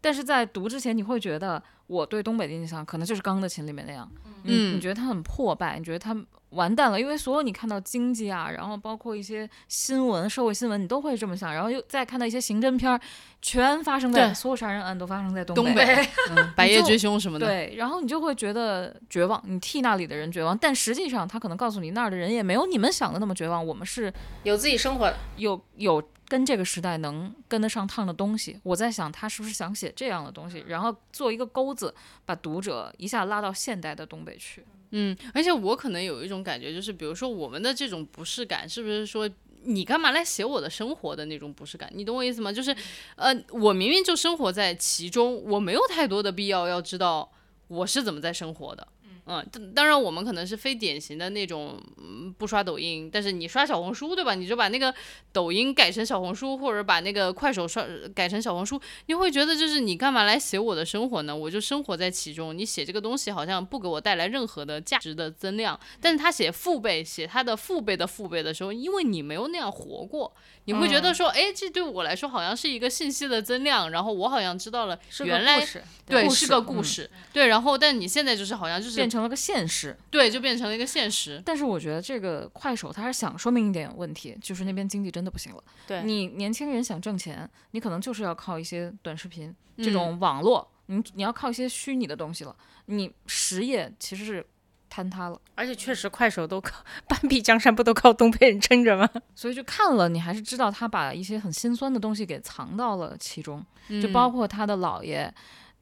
但是在读之前，你会觉得我对东北的印象可能就是《钢的琴》里面那样，嗯。你嗯。觉得它很破败，你觉得它完蛋了，因为所有你看到经济啊，然后包括一些新闻、社会新闻，你都会这么想，然后又再看到一些刑侦片儿，全发生在所有杀人案都发生在东东北。嗯，白夜追凶什么的。对，然后你就会觉得绝望，你替那里的人绝望，但实际上他可能告诉你那儿的人也没有你们想的那么绝望，我们是有自己生活的，有有跟这个时代能跟得上趟的东西。我在想他是不是想写这样的东西，然后做一个钩子，把读者一下拉到现代的东北去。嗯，而且我可能有一种感觉，就是比如说我们的这种不适感，是不是说你干嘛来写我的生活的那种不适感？你懂我意思吗？就是，呃，我明明就生活在其中，我没有太多的必要要知道我是怎么在生活的。嗯，当当然我们可能是非典型的那种，嗯，不刷抖音，但是你刷小红书，对吧？你就把那个抖音改成小红书，或者把那个快手刷改成小红书，你会觉得就是你干嘛来写我的生活呢？我就生活在其中，你写这个东西好像不给我带来任何的价值的增量。但是他写父辈，写他的父辈的父辈的时候，因为你没有那样活过，你会觉得说，哎，这对我来说好像是一个信息的增量，然后我好像知道了原来故事对是个故嗯事，对，然后但你现在就是好像就是变成了个现实，对，就变成了一个现实。但是我觉得这个快手它是想说明一点问题，就是那边经济真的不行了。对你年轻人想挣钱，你可能就是要靠一些短视频这嗯种网络，你你要靠一些虚拟的东西了。你实业其实是坍塌了，而且确实快手都靠 半壁江山，不都靠东北人撑着吗？所以就看了，你还是知道他把一些很心酸的东西给藏到了其中，就嗯包括他的姥爷。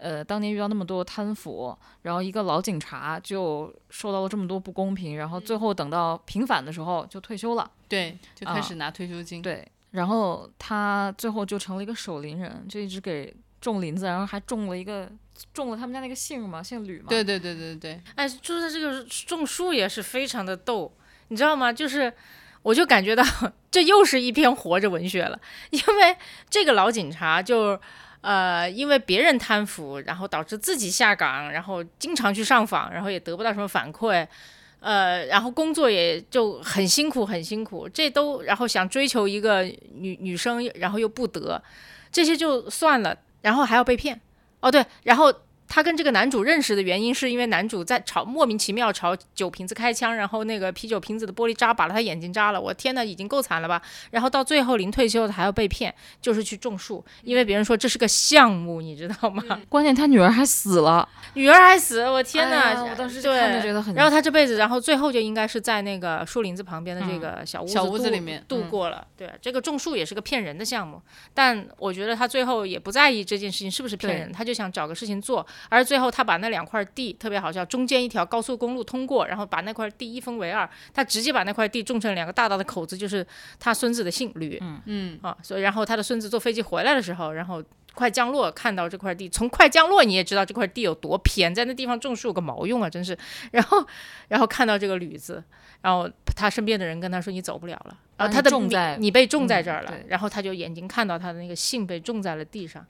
呃，当年遇到那么多贪腐，然后一个老警察就受到了这么多不公平，然后最后等到平反的时候就退休了。对，就开啊始拿退休金。对，然后他最后就成了一个守林人，就一直给种林子，然后还种了一个种了他们家那个姓嘛，姓吕嘛。对对对对对，哎，就是这个种树也是非常的逗，你知道吗？就是我就感觉到 这又是一篇活着文学了，因为这个老警察就。呃，因为别人贪腐，然后导致自己下岗，然后经常去上访，然后也得不到什么反馈，呃，然后工作也就很辛苦，很辛苦。这都然后想追求一个女女生，然后又不得，这些就算了，然后还要被骗。哦，对，然后他跟这个男主认识的原因，是因为男主在朝莫名其妙朝酒瓶子开枪，然后那个啤酒瓶子的玻璃渣把了他眼睛扎了。我天呐，已经够惨了吧？然后到最后临退休他还要被骗，就是去种树，因为别人说这是个项目，你知道吗？关键他女儿还死了，女儿还死，我天呐！哎我当时就看着觉得很然后他这辈子，然后最后就应该是在那个树林子旁边的这个小屋小屋子里面度嗯过了。对，这个种树也是个骗人的项目，但我觉得他最后也不在意这件事情是不是骗人，他就想找个事情做。而最后他把那两块地特别好笑，中间一条高速公路通过，然后把那块地一分为二，他直接把那块地种成两个大大的口子，就是他孙子的姓吕。嗯，啊，所以然后他的孙子坐飞机回来的时候，然后快降落看到这块地，从快降落你也知道这块地有多偏，在那地方种树有个毛用啊，真是。然后然后看到这个吕字，然后他身边的人跟他说你走不了了，然后他的你种在你被种在嗯这儿了，对然后他就眼睛看到他的那个姓被种在了地上。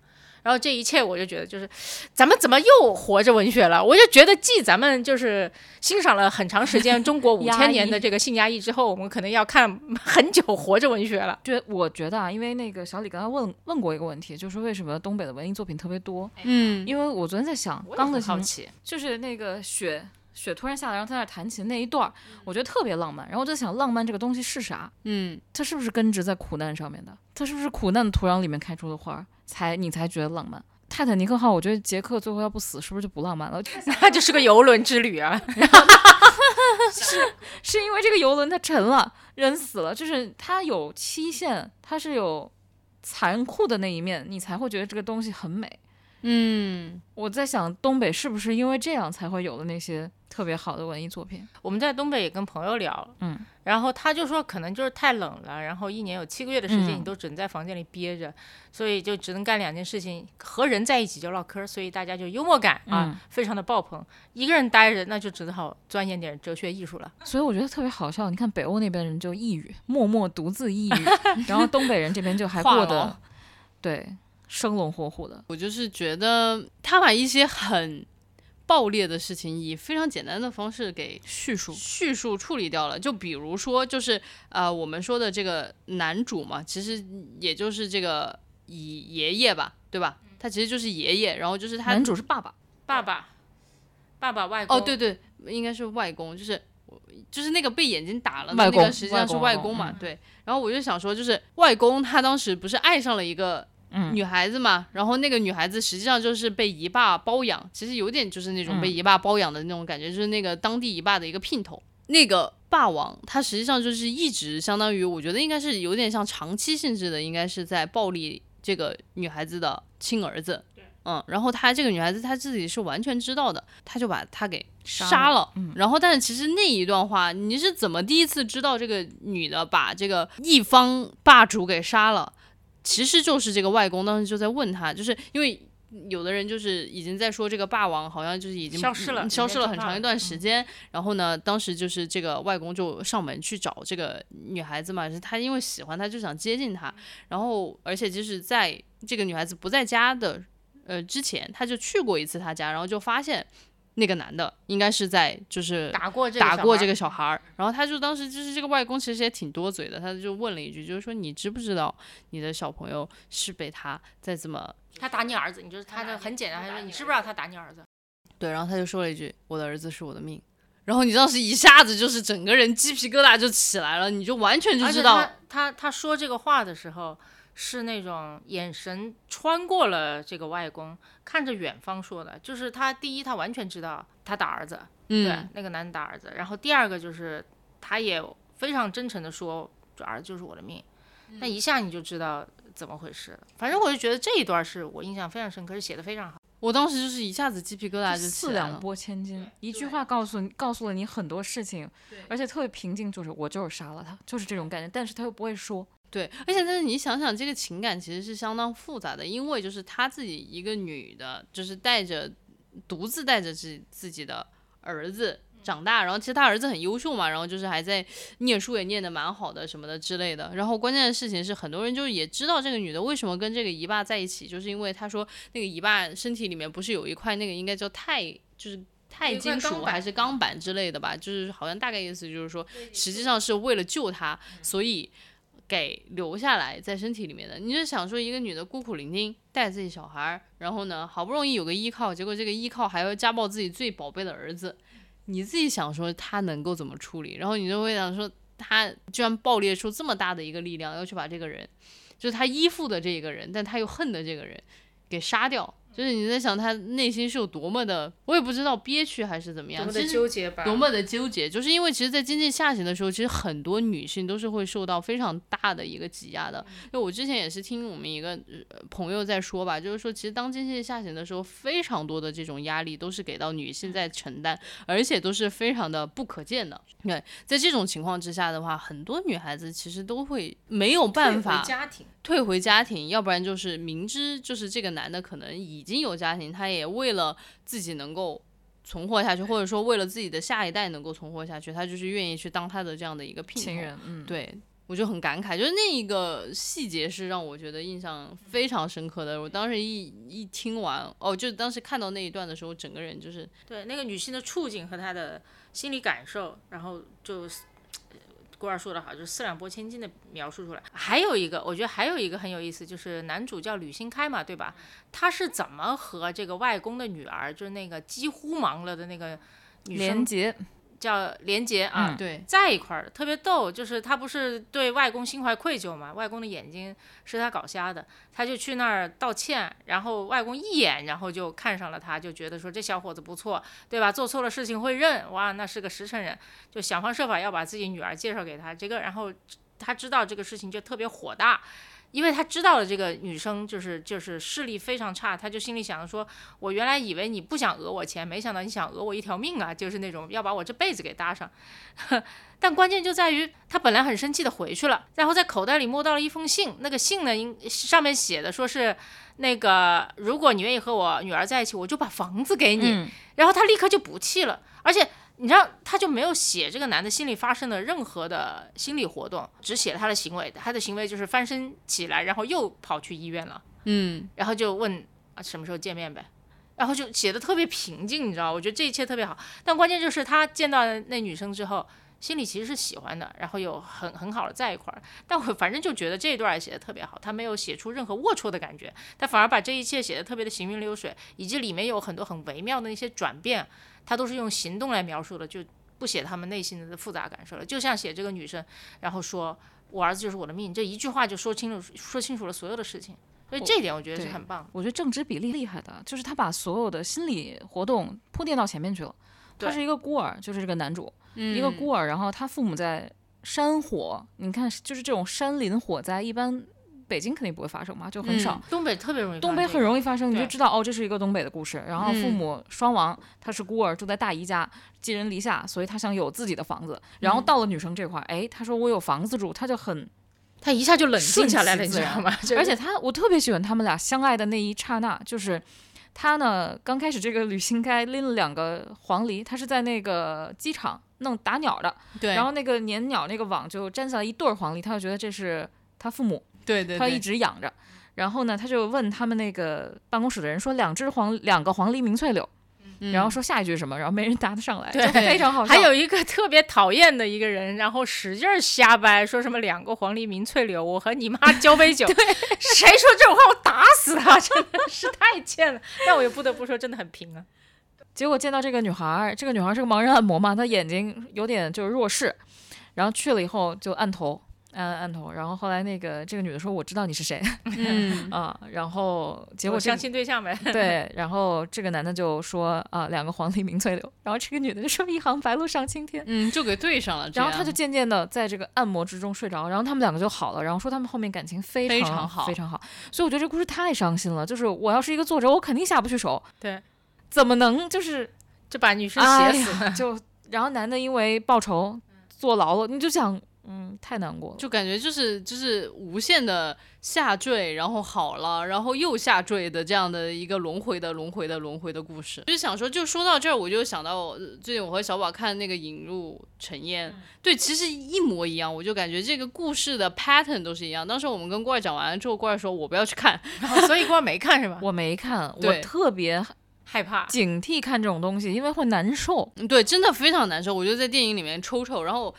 然后这一切，我就觉得就是，咱们怎么又活着文学了？我就觉得，继咱们就是欣赏了很长时间中国五千年的这个性压抑之后，我们可能要看很久活着文学了。觉我觉得啊，因为那个小李刚才问问过一个问题，就是为什么东北的文艺作品特别多？嗯，因为我昨天在想，我也钢的好奇，就是那个雪雪突然下来，然后在那儿弹琴那一段儿，我觉得特别浪漫。然后我就想，浪漫这个东西是啥？嗯，它是不是根植在苦难上面的？它是不是苦难的土壤里面开出的花儿，才你才觉得浪漫？泰坦尼克号，我觉得杰克最后要不死，是不是就不浪漫了？那就是个游轮之旅啊。是因为这个游轮它沉了，人死了，就是它有期限，它是有残酷的那一面，你才会觉得这个东西很美。嗯，我在想，东北是不是因为这样才会有的那些特别好的文艺作品？我们在东北也跟朋友聊，嗯，然后他就说可能就是太冷了，然后一年有七个月的时间嗯你都只能在房间里憋着，所以就只能干两件事情，和人在一起就唠嗑，所以大家就幽默感啊、嗯非常的爆棚。一个人待着那就只好钻研点哲学艺术了。所以我觉得特别好笑。你看北欧那边人就抑郁，默默独自抑郁，然后东北人这边就还过得对生龙活虎的。我就是觉得他把一些很爆裂的事情以非常简单的方式给叙述，叙述处理掉了。就比如说，就是呃，我们说的这个男主嘛，其实也就是这个以爷爷吧，对吧？他其实就是爷爷，然后就是他男主是爸爸，爸爸，爸爸外公哦，对对，应该是外公，就是就是那个被眼睛打了的那外公个，实际上是外公嘛，嗯对。然后我就想说，就是外公他当时不是爱上了一个嗯女孩子嘛，然后那个女孩子实际上就是被姨爸包养，其实有点就是那种被嗯姨爸包养的那种感觉，就是那个当地姨爸的一个姘头。那个霸王，他实际上就是一直相当于，我觉得应该是有点像长期性质的，应该是在暴力这个女孩子的亲儿子。嗯，然后他这个女孩子她自己是完全知道的，他就把她给杀了。然后，但是其实那一段话，你是怎么第一次知道这个女的把这个一方霸主给杀了？其实就是这个外公当时就在问他，就是因为有的人就是已经在说这个霸王好像就是已经消失了嗯消失了很长一段时间。然后呢，当时就是这个外公就上门去找这个女孩子嘛，是他因为喜欢她就想接近她，然后而且就是在这个女孩子不在家的呃之前，他就去过一次她家，然后就发现那个男的应该是在就是打过这个打过这个，小孩儿，然后他就当时就是这个外公其实也挺多嘴的，他就问了一句，就是说你知不知道你的小朋友是被他在这么他打你儿子，你就是他的很简单，他说你知不知道他打你儿子？对，然后他就说了一句我的儿子是我的命，然后你当时一下子就是整个人鸡皮疙瘩就起来了，你就完全就知道他他他说这个话的时候，是那种眼神穿过了这个外公，看着远方说的，就是他第一他完全知道他打儿子，对嗯，那个男的打儿子，然后第二个就是他也非常真诚的说，这儿子就是我的命，嗯那一下你就知道怎么回事了。反正我就觉得这一段是我印象非常深刻，是写的非常好。我当时就是一下子鸡皮疙瘩就起四来了。两拨千斤，一句话告诉你告诉了你很多事情，而且特别平静，就是我就是杀了他，就是这种感觉，但是他又不会说，对，而且但是你想想，这个情感其实是相当复杂的，因为就是她自己一个女的，就是带着独自带着自自己的儿子长大，然后其实她儿子很优秀嘛，然后就是还在念书也念得蛮好的什么的之类的。然后关键的事情是，很多人就也知道这个女的为什么跟这个姨爸在一起，就是因为她说那个姨爸身体里面不是有一块那个应该叫钛，就是。钛金属还是钢板之类的吧，就是好像大概意思就是说，实际上是为了救他，所以给留下来在身体里面的。你就想说，一个女的孤苦伶仃，带自己小孩，然后呢，好不容易有个依靠，结果这个依靠还要家暴自己最宝贝的儿子，你自己想说她能够怎么处理？然后你就会想说，她居然爆裂出这么大的一个力量，要去把这个人，就是她依附的这个人，但她又恨的这个人，给杀掉。就是你在想他内心是有多么的，我也不知道憋屈还是怎么样，多么的纠结吧多么的纠结，就是因为其实，在经济下行的时候，其实很多女性都是会受到非常大的一个挤压的。因为我之前也是听我们一个呃朋友在说吧，就是说，其实当经济下行的时候，非常多的这种压力都是给到女性在承担，而且都是非常的不可见的。对，在这种情况之下的话，很多女孩子其实都会没有办法家庭。退回家庭，要不然就是明知就是这个男的可能已经有家庭，他也为了自己能够存活下去，或者说为了自己的下一代能够存活下去，他就是愿意去当他的这样的一个姘头。情人，嗯，对我就很感慨，就是那一个细节是让我觉得印象非常深刻的。我当时一一听完，哦，就当时看到那一段的时候，整个人就是对那个女性的处境和她的心理感受，然后就说的好，就是四两拨千斤的描述出来。还有一个，我觉得还有一个很有意思，就是男主叫吕新开嘛，对吧？他是怎么和这个外公的女儿，就是那个几乎盲了的那个女生连结，叫连杰啊，嗯对，在一块儿的，特别逗。就是他不是对外公心怀愧疚嘛，外公的眼睛是他搞瞎的，他就去那儿道歉，然后外公一眼，然后就看上了他，就觉得说这小伙子不错，对吧？做错了事情会认，哇，那是个实诚人，就想方设法要把自己女儿介绍给他。这个，然后他知道这个事情就特别火大。因为他知道了这个女生就是就是视力非常差，他就心里想着说，我原来以为你不想讹我钱，没想到你想讹我一条命啊，就是那种要把我这辈子给搭上。但关键就在于他本来很生气的回去了，然后在口袋里摸到了一封信，那个信呢，应上面写的说是那个如果你愿意和我女儿在一起，我就把房子给你。嗯然后他立刻就不气了，而且你知道，他就没有写这个男的心里发生的任何的心理活动，只写了他的行为。他的行为就是翻身起来，然后又跑去医院了，嗯，然后就问啊什么时候见面呗，然后就写的特别平静，你知道，我觉得这一切特别好。但关键就是他见到那女生之后。心里其实是喜欢的，然后有很很好的在一块儿，但我反正就觉得这一段写的特别好，他没有写出任何龌龊的感觉，他反而把这一切写的特别的行云流水，以及里面有很多很微妙的一些转变，他都是用行动来描述的，就不写他们内心的复杂感受了。就像写这个女生，然后说我儿子就是我的命，这一句话就说清楚说清楚了所有的事情，所以这一点我觉得是很棒的。我觉得正直比例厉害的，就是他把所有的心理活动铺垫到前面去了。他是一个孤儿，就是这个男主，嗯一个孤儿，然后他父母在山火，你看就是这种山林火灾，一般北京肯定不会发生嘛，就很少。东北特别容易发东北很容易发生，你就知道哦，这是一个东北的故事。然后父嗯母双亡，他是孤儿，住在大姨家，寄人篱下，所以他想有自己的房子。然后到了女生这块儿，哎，他说我有房子住，他就很他一下就冷静下来了，你知道吗？就而且他，我特别喜欢他们俩相爱的那一刹那，就是他呢，刚开始这个旅行该拎了两个黄鹂，他是在那个机场弄打鸟的，对，然后那个粘鸟那个网就粘下来一对儿黄鹂，他就觉得这是他父母，对对他一，直养着。然后呢，他就问他们那个办公室的人说，两只黄两个黄鹂鸣翠柳，嗯然后说下一句是什么，然后没人答得上来，对就非常好笑。还有一个特别讨厌的一个人，然后使劲儿瞎掰，说什么两个黄鹂鸣翠柳，我和你妈交杯酒。谁说这种话，我打死他！真的是太贱了。但我又不得不说，真的很平啊。结果见到这个女孩儿，这个女孩儿是个盲人按摩嘛，她眼睛有点就是弱视，然后去了以后就按头，按按头，然后后来那个这个女的说我知道你是谁嗯，啊，然后结果这相亲对象呗。对，然后这个男的就说啊两个黄鹂鸣翠柳，然后这个女的就说一行白鹭上青天。嗯，就给对上了，然后他就渐渐的在这个按摩之中睡着，然后他们两个就好了，然后说他们后面感情非非常常好非常好，所以我觉得这故事太伤心了。就是我要是一个作者，我肯定下不去手，对，怎么能就是就把女生哎写死。呀就然后男的因为报仇坐牢了，你就想，嗯，太难过了。就感觉就是就是无限的下坠，然后好了，然后又下坠的这样的一个轮回的轮回的轮回的故事。就是想说，就说到这儿，我就想到最近我和小宝看那个《引入尘烟》，对，其实一模一样。我就感觉这个故事的 pattern 都是一样。当时我们跟郭儿讲完了之后，郭儿说我不要去看，所以怪没看是吧？我没看，我特别害怕。警惕看这种东西，因为会难受。嗯对，真的非常难受。我就在电影里面抽抽，然后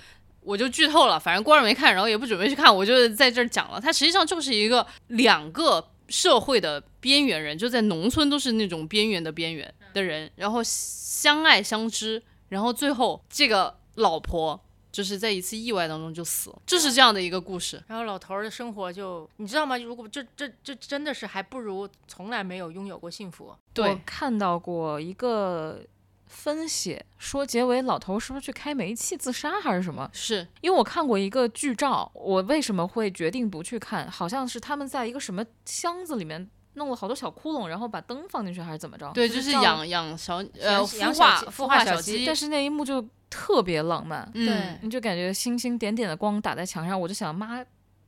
我就剧透了，反正郭儿没看，然后也不准备去看，我就在这儿讲了。它实际上就是一个两个社会的边缘人，就在农村都是那种边缘的边缘的人，然后相爱相知，然后最后这个老婆就是在一次意外当中就死了，就是这样的一个故事。然后老头儿的生活就，你知道吗？如果这这这真的是还不如从来没有拥有过幸福。我对，看到过一个分析，说结尾老头是不是去开煤气自杀还是什么？是因为我看过一个剧照，我为什么会决定不去看？好像是他们在一个什么箱子里面弄了好多小窟窿，然后把灯放进去还是怎么着？对，就是养养小呃孵化孵孵化小鸡，但是那一幕就特别浪漫，嗯，你就感觉星星点点的光打在墙上，我就想妈，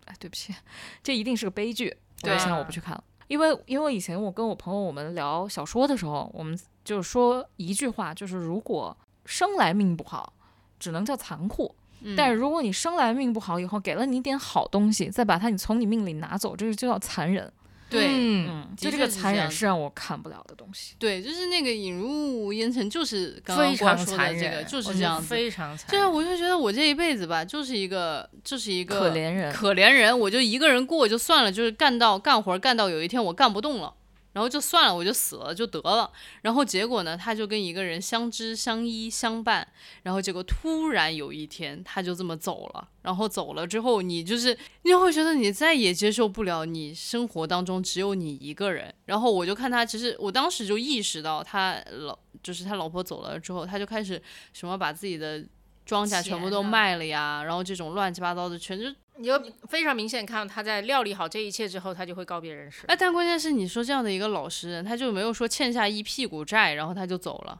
哎，对不起，这一定是个悲剧。我就对想我不去看了，因为因为以前我跟我朋友我们聊小说的时候，我们就说一句话，就是如果生来命不好，只能叫残酷。嗯但是如果你生来命不好以后，给了你一点好东西，再把它你从你命里拿走，这个就叫残忍。对。嗯，就这个残忍是让我看不了的东西。对，就是那个引入烟尘，就是刚刚非常光说的残忍，这个，就是这样子。非常残对啊，忍。我就觉得我这一辈子吧，就是一个就是一个可怜人，可怜人，我就一个人过就算了，就是干到干活干到有一天我干不动了，然后就算了，我就死了就得了。然后结果呢，他就跟一个人相知相依相伴，然后结果突然有一天他就这么走了。然后走了之后，你就是你会觉得你再也接受不了你生活当中只有你一个人。然后我就看他，其实我当时就意识到他老就是他老婆走了之后，他就开始什么把自己的庄稼全部都卖了呀，然后这种乱七八糟的全就你就非常明显看到他在料理好这一切之后，他就会告别人世。哎，但关键是你说这样的一个老实人，他就没有说欠下一屁股债，然后他就走了，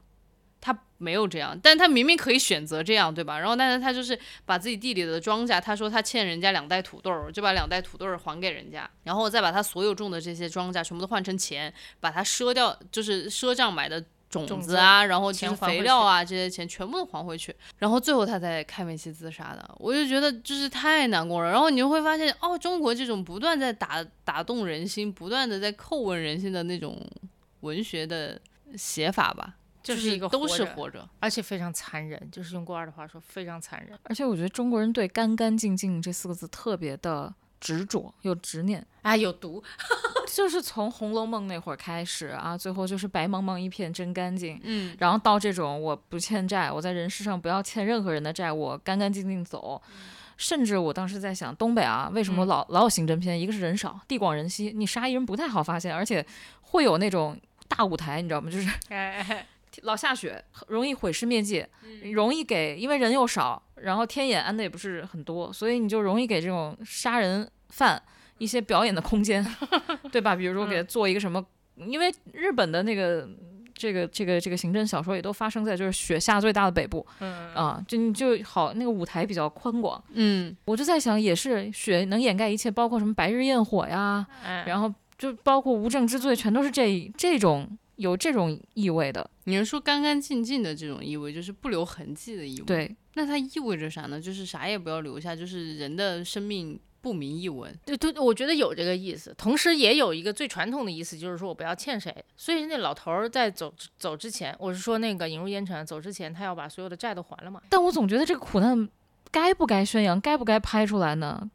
他没有这样，但他明明可以选择这样，对吧？然后但是他就是把自己地里的庄稼，他说他欠人家两袋土豆，就把两袋土豆还给人家，然后再把他所有种的这些庄稼全部都换成钱，把他赊掉，就是赊账买的。种子啊，然后其实肥料啊，这些钱全部都还回去，然后最后他才开煤气自杀的。我就觉得就是太难过了。然后你就会发现，哦，中国这种不断在打打动人心、不断的在叩问人心的那种文学的写法吧，就是一个都是活着，而且非常残忍。就是用郭二的话说，非常残忍。而且我觉得中国人对“干干净净”这四个字特别的。执着有执念，啊，有毒，就是从《红楼梦》那会儿开始啊，最后就是白茫茫一片真干净，嗯，然后到这种我不欠债，我在人世上不要欠任何人的债，我干干净净走。甚至我当时在想，东北啊，为什么老老有刑侦片？一个是人少，地广人稀，你杀一人不太好发现，而且会有那种大舞台，你知道吗？就是 老下雪，容易毁尸灭迹，容易给，因为人又少。然后天眼安的也不是很多，所以你就容易给这种杀人犯一些表演的空间，对吧？比如说给他做一个什么，因为日本的那个这个这个这个刑侦小说也都发生在就是雪下最大的北部，嗯啊，就你就好那个舞台比较宽广，嗯，我就在想，也是雪能掩盖一切，包括什么白日焰火呀，然后就包括无证之罪，全都是这这种。有这种意味的，你是说干干净净的这种意味，就是不留痕迹的意味。对，那它意味着啥呢？就是啥也不要留下，就是人的生命不明一文。对对，我觉得有这个意思，同时也有一个最传统的意思，就是说我不要欠谁。所以那老头儿在走走之前，我是说那个引入烟尘走之前，他要把所有的债都还了嘛。但我总觉得这个苦难该不该宣扬，该不该拍出来呢？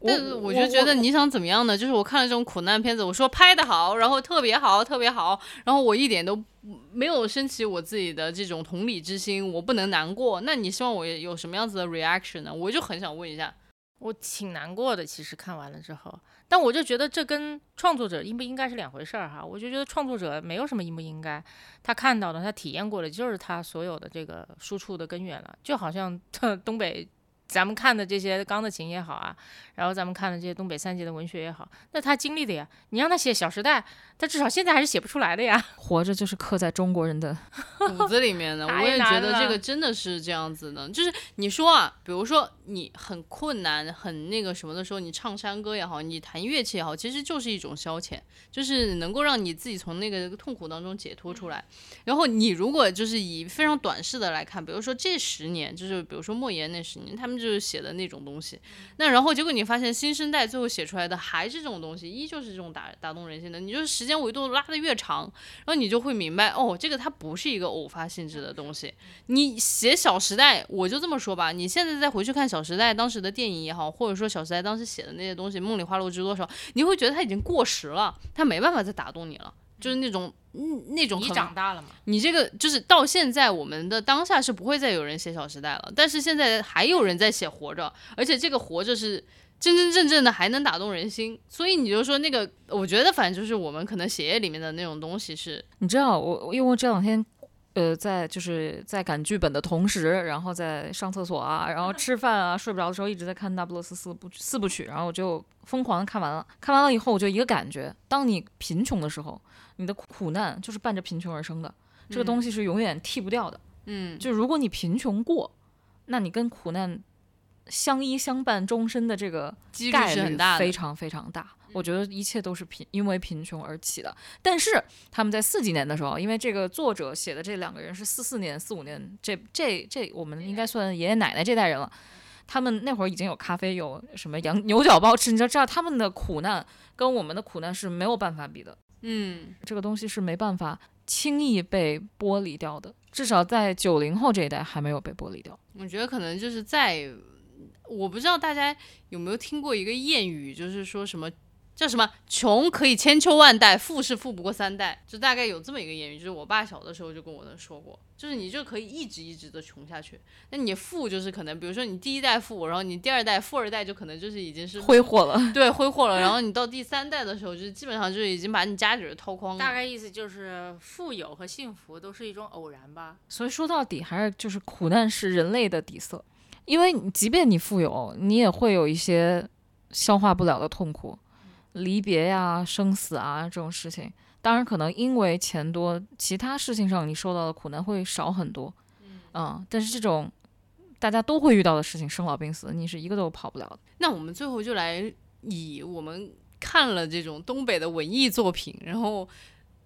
但我就觉得你想怎么样呢？就是我看了这种苦难片子，我说拍的好，然后特别好，特别好，然后我一点都没有升起我自己的这种同理之心，我不能难过。那你希望我有什么样子的 reaction 呢？我就很想问一下，我挺难过的，其实看完了之后，但我就觉得这跟创作者应不应该是两回事儿哈。我就觉得创作者没有什么应不应该，他看到的，他体验过的，就是他所有的这个输出的根源了，就好像 东北。咱们看的这些钢的琴也好啊，然后咱们看的这些东北三杰的文学也好，那他经历的呀，你让他写《小时代》，他至少现在还是写不出来的呀。活着就是刻在中国人的骨子里面的，我也觉得这个真的是这样子的。就是你说啊，比如说你很困难、很那个什么的时候，你唱山歌也好，你弹乐器也好，其实就是一种消遣，就是能够让你自己从那个痛苦当中解脱出来。然后你如果就是以非常短视的来看，比如说这十年，就是比如说莫言那十年，他们。就是写的那种东西，那然后结果你发现新生代最后写出来的还是这种东西，依旧是这种打打动人心的。你就是时间维度拉的越长，然后你就会明白，哦，这个它不是一个偶发性质的东西。你写《小时代》，我就这么说吧，你现在再回去看《小时代》当时的电影也好，或者说《小时代》当时写的那些东西，《梦里花落知多少》，你会觉得它已经过时了，它没办法再打动你了。就是那种，那种你长大了嘛？你这个就是到现在，我们的当下是不会再有人写《小时代》了。但是现在还有人在写《活着》，而且这个《活着》是真真正正的，还能打动人心。所以你就说那个，我觉得反正就是我们可能血液里面的那种东西是。你知道，我因为我这两天，呃，在就是在赶剧本的同时，然后在上厕所啊，然后 吃饭啊，睡不着的时候一直在看《那不勒斯四部四部曲》，然后我就疯狂的看完了。看完了以后，我就一个感觉：当你贫穷的时候。你的苦难就是伴着贫穷而生的，这个东西是永远剃不掉的。嗯，就如果你贫穷过，那你跟苦难相依相伴终身的这个概率非常非常大。我觉得一切都是贫因为贫穷而起的。但是他们在四几年的时候，因为这个作者写的这两个人是四四年、四五年，这这这我们应该算爷爷奶奶这代人了。他们那会儿已经有咖啡，有什么羊牛角包吃，你知道，知道他们的苦难跟我们的苦难是没有办法比的。嗯，这个东西是没办法轻易被剥离掉的，至少在九零后这一代还没有被剥离掉。我觉得可能就是在，我不知道大家有没有听过一个谚语，就是说什么叫什么？穷可以千秋万代，富是富不过三代，就大概有这么一个谚语。就是我爸小的时候就跟我说过，就是你就可以一直一直的穷下去。那你富就是可能，比如说你第一代富，然后你第二代富二代就可能就是已经是挥霍了。对，挥霍了。然后你到第三代的时候，就是基本上就是已经把你家底儿掏光了。大概意思就是富有和幸福都是一种偶然吧。所以说到底还是就是苦难是人类的底色，因为即便你富有，你也会有一些消化不了的痛苦。离别呀、生死啊这种事情，当然可能因为钱多，其他事情上你受到的苦难会少很多，嗯，但是这种大家都会遇到的事情，生老病死，你是一个都跑不了的。那我们最后就来以我们看了这种东北的文艺作品，然后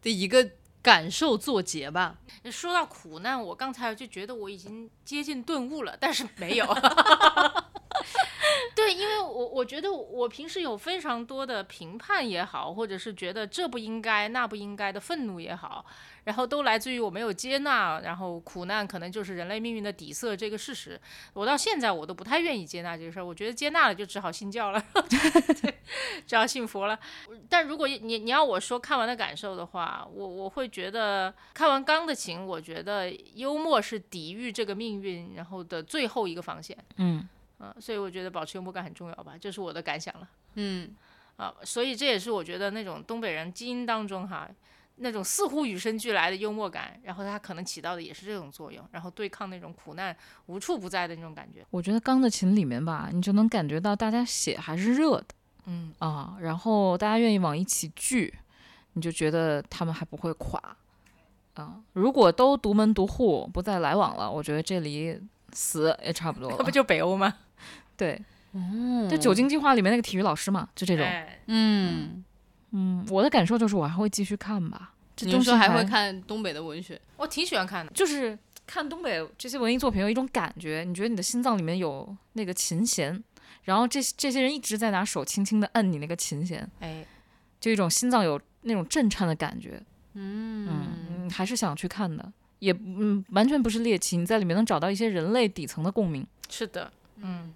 的一个感受作结吧。说到苦难，我刚才就觉得我已经接近顿悟了，但是没有。对，因为我我觉得我平时有非常多的评判也好，或者是觉得这不应该那不应该的愤怒也好，然后都来自于我没有接纳，然后苦难可能就是人类命运的底色这个事实。我到现在我都不太愿意接纳这个事儿，我觉得接纳了就只好信教了，只好信佛了。但如果你你要我说看完的感受的话，我我会觉得看完《钢的琴》，我觉得幽默是抵御这个命运然后的最后一个防线。嗯。嗯，所以我觉得保持幽默感很重要吧，这是我的感想了。嗯，啊，所以这也是我觉得那种东北人基因当中哈，那种似乎与生俱来的幽默感，然后它可能起到的也是这种作用，然后对抗那种苦难无处不在的那种感觉。我觉得《钢的琴》里面吧，你就能感觉到大家血还是热的，嗯啊，然后大家愿意往一起聚，你就觉得他们还不会垮。啊，如果都独门独户不再来往了，我觉得这里死也差不多了。那 不就北欧吗？对，哦，就《酒精计划》里面那个体育老师嘛，就这种。嗯嗯，我的感受就是我还会继续看吧。这你说还会看东北的文学？我挺喜欢看的，就是看东北这些文艺作品有一种感觉，你觉得你的心脏里面有那个琴弦，然后这这些人一直在拿手轻轻的摁你那个琴弦，哎，就一种心脏有那种震颤的感觉。嗯嗯，还是想去看的，也嗯完全不是猎奇，你在里面能找到一些人类底层的共鸣。是的，嗯。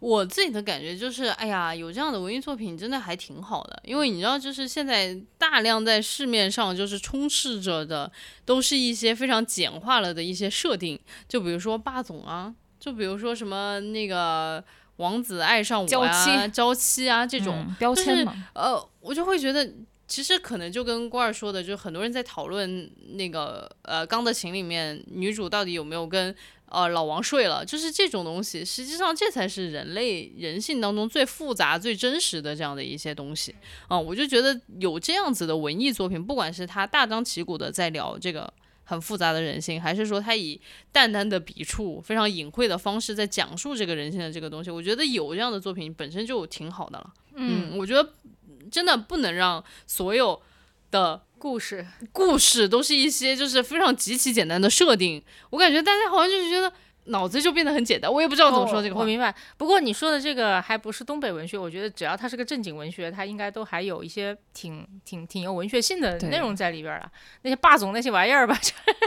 我自己的感觉就是，哎呀，有这样的文艺作品真的还挺好的，因为你知道，就是现在大量在市面上就是充斥着的，都是一些非常简化了的一些设定，就比如说霸总啊，就比如说什么那个王子爱上我啊，娇妻啊这种标签嘛，呃，我就会觉得，其实可能就跟郭二说的，就很多人在讨论那个呃《钢的琴》里面女主到底有没有跟。呃，老王睡了，就是这种东西。实际上，这才是人类人性当中最复杂、最真实的这样的一些东西。啊，我就觉得有这样子的文艺作品，不管是他大张旗鼓的在聊这个很复杂的人性，还是说他以淡淡的笔触、非常隐晦的方式在讲述这个人性的这个东西，我觉得有这样的作品本身就挺好的了。嗯，我觉得真的不能让所有的。故事，故事都是一些就是非常极其简单的设定，我感觉大家好像就是觉得。脑子就变得很简单，我也不知道怎么说这个。我明白，不过你说的这个还不是东北文学，我觉得只要它是个正经文学，它应该都还有一些挺挺挺有文学性的内容在里边了。那些霸总那些玩意儿吧，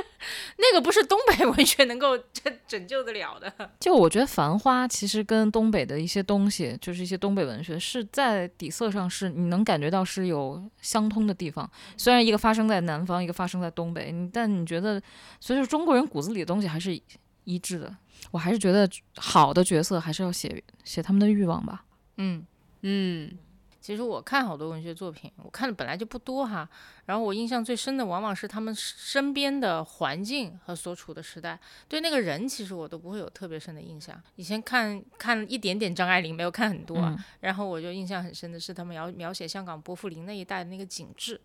那个不是东北文学能够拯拯救得了的。就我觉得《繁花》其实跟东北的一些东西，就是一些东北文学，是在底色上是你能感觉到是有相通的地方。虽然一个发生在南方，一个发生在东北，但你觉得，所以说中国人骨子里的东西还是。一致的，我还是觉得好的角色还是要写写他们的欲望吧。嗯嗯，其实我看好多文学作品，我看的本来就不多哈。然后我印象最深的往往是他们身边的环境和所处的时代。对那个人，其实我都不会有特别深的印象。以前看看一点点张爱玲，没有看很多啊。然后我就印象很深的是他们描描写香港薄扶林那一带的那个景致。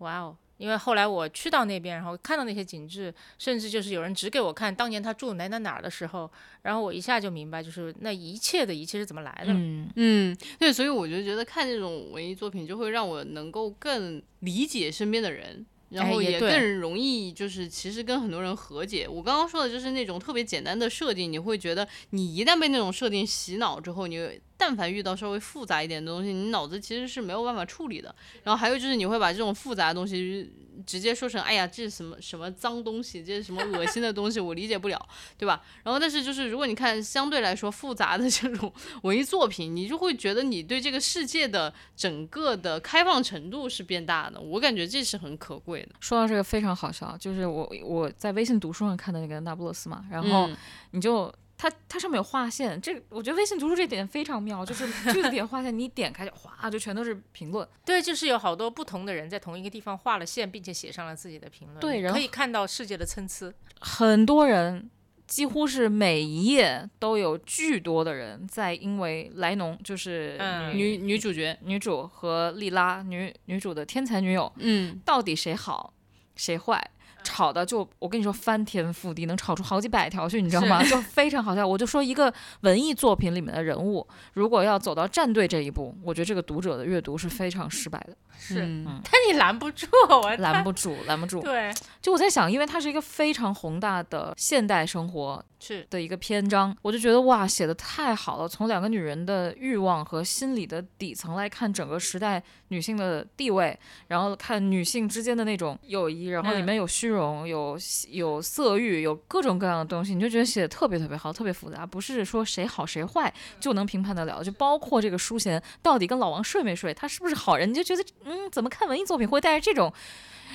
哇哦！因为后来我去到那边，然后看到那些景致，甚至就是有人指给我看当年他住哪哪哪儿的时候，然后我一下就明白，就是那一切的一切是怎么来的。嗯嗯，对，所以我就觉得看这种文艺作品，就会让我能够更理解身边的人。然后也更容易，就是其实跟很多人和解。我刚刚说的就是那种特别简单的设定，你会觉得你一旦被那种设定洗脑之后，你但凡遇到稍微复杂一点的东西，你脑子其实是没有办法处理的。然后还有就是你会把这种复杂的东西直接说成哎呀这是什么什么脏东西，这是什么恶心的东西，我理解不了，对吧？然后但是就是如果你看相对来说复杂的这种文艺作品，你就会觉得你对这个世界的整个的开放程度是变大的，我感觉这是很可贵的。说到这个非常好笑，就是我我在微信读书上看的那个那不勒斯嘛，然后嗯你就。它它上面有划线，这个我觉得微信读书这点非常妙，就是句子点划线，你一点开就哗就全都是评论。对，就是有好多不同的人在同一个地方画了线，并且写上了自己的评论，对然后可以看到世界的参差。很多人几乎是每一页都有巨多的人在因为莱农就是女女主角，女主和莉拉女女主的天才女友嗯，到底谁好谁坏。吵的就我跟你说翻天覆地，能吵出好几百条去，你知道吗？就非常好笑。我就说一个文艺作品里面的人物，如果要走到站队这一步，我觉得这个读者的阅读是非常失败的，是，嗯但你拦不住我，拦不住，拦不住。对，就我在想，因为它是一个非常宏大的现代生活是。的一个篇章，我就觉得哇，写的太好了。从两个女人的欲望和心理的底层来看整个时代女性的地位，然后看女性之间的那种友谊，然后里嗯。面有虚荣、有有色欲、有各种各样的东西，你就觉得写的特别特别好，特别复杂，不是说谁好谁坏就能评判得了。就包括这个淑贤到底跟老王睡没睡，他是不是好人，你就觉得嗯，怎么看文艺作品会带着这种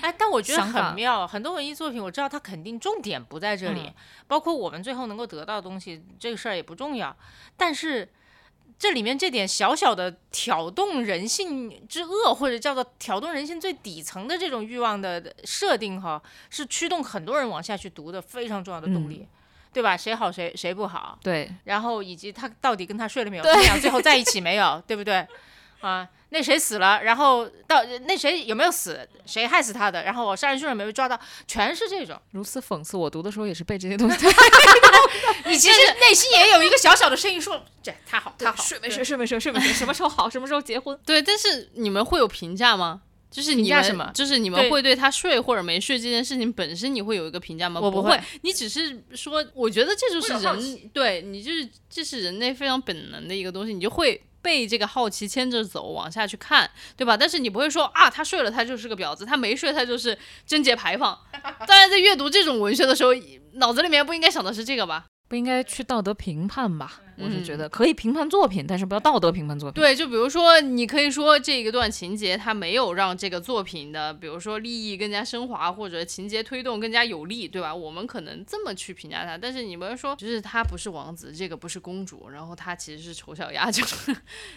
哎，但我觉得很妙，很多文艺作品我知道它肯定重点不在这里，嗯。包括我们最后能够得到的东西，这个事儿也不重要，但是。这里面这点小小的挑动人性之恶，或者叫做挑动人性最底层的这种欲望的设定，哈，是驱动很多人往下去读的非常重要的动力，对吧？谁好谁谁不好，对然后以及他到底跟他睡了没有，他们俩最后在一起没有，对不对？啊，那谁死了，然后到那谁有没有死，谁害死他的，然后我杀人凶手有没被抓到，全是这种。如此讽刺。我读的时候也是被这些东西 你其实内心也有一个小小的声音说，这他好，他好，睡没睡，睡没睡，睡没睡，什么时候好，什么时候结婚？对，但是你们会有评价吗？就是你们什么就是你们会对他睡或者没睡这件事情本身，你会有一个评价吗？不我不会你只是说，我觉得这就是人，对你就是这是人类非常本能的一个东西，你就会。被这个好奇牵着走，往下去看，对吧？但是你不会说啊，他睡了，他就是个婊子；他没睡，他就是贞洁牌坊。当然，在阅读这种文学的时候，脑子里面不应该想的是这个吧？不应该去道德评判吧？我是觉嗯得可以评判作品，但是不要道德评判作品。对，就比如说，你可以说这一段情节它没有让这个作品的，比如说利益更加升华，或者情节推动更加有利，对吧？我们可能这么去评价它，但是你们说，就是他不是王子，这个不是公主，然后他其实是丑小鸭，就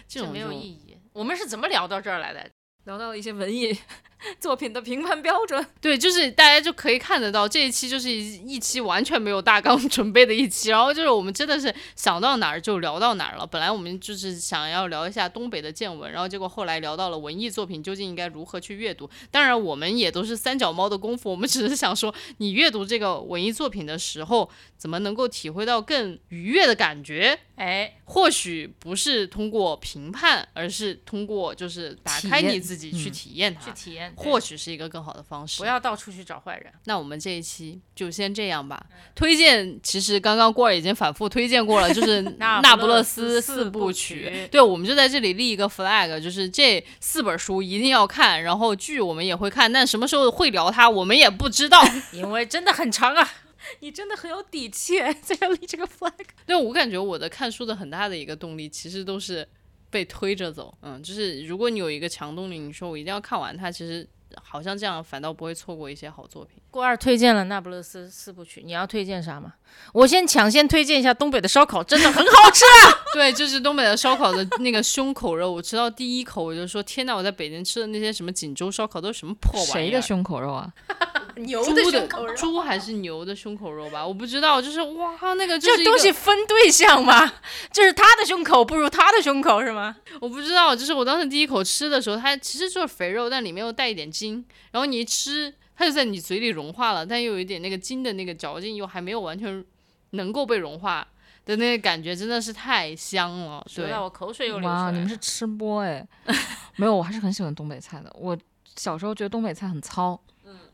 这种没有意义。我们是怎么聊到这儿来的？聊到了一些文艺 作品的评判标准。对，就是大家就可以看得到，这一期就是一一期完全没有大纲准备的一期，然后就是我们真的是想到哪儿就聊到哪儿了。本来我们就是想要聊一下东北的见闻，然后结果后来聊到了文艺作品究竟应该如何去阅读。当然，我们也都是三脚猫的功夫，我们只是想说，你阅读这个文艺作品的时候，怎么能够体会到更愉悦的感觉？哎，或许不是通过评判，而是通过就是打开你自己去嗯体验它。去体验，或许是一个更好的方式。不要到处去找坏人。那我们这一期就先这样吧。推荐其实刚刚过儿已经反复推荐过了，就是 《那那不勒斯斯四四部曲》。对，我们就在这里立一个 flag，就是这四本书一定要看，然后剧我们也会看，但什么时候会聊它，我们也不知道。因为真的很长啊。你真的很有底气，在这立这个 flag。对我感觉我的看书的很大的一个动力，其实都是被推着走。嗯，就是如果你有一个强动力，你说我一定要看完它，其实好像这样反倒不会错过一些好作品。郭二推荐了《那不勒斯四部曲》，你要推荐啥吗？我先抢先推荐一下东北的烧烤，真的很好吃啊！对，就是东北的烧烤的那个胸口肉，我吃到第一口我就说天呐，我在北京吃的那些什么锦州烧烤都是什么破玩意儿？谁的胸口肉啊？牛猪的的胸口肉，猪还是牛的胸口肉吧？我不知道，就是哇，那个就是一个这东西分对象吗？就是他的胸口不如他的胸口是吗？我不知道，就是我当时第一口吃的时候，它其实就是肥肉，但里面又带一点筋，然后你一吃，它就在你嘴里融化了，但又有一点那个筋的那个嚼劲，又还没有完全能够被融化的那个感觉，真的是太香了。对，我口水又流出，来了。你们是吃播哎？没有，我还是很喜欢东北菜的。我小时候觉得东北菜很糙，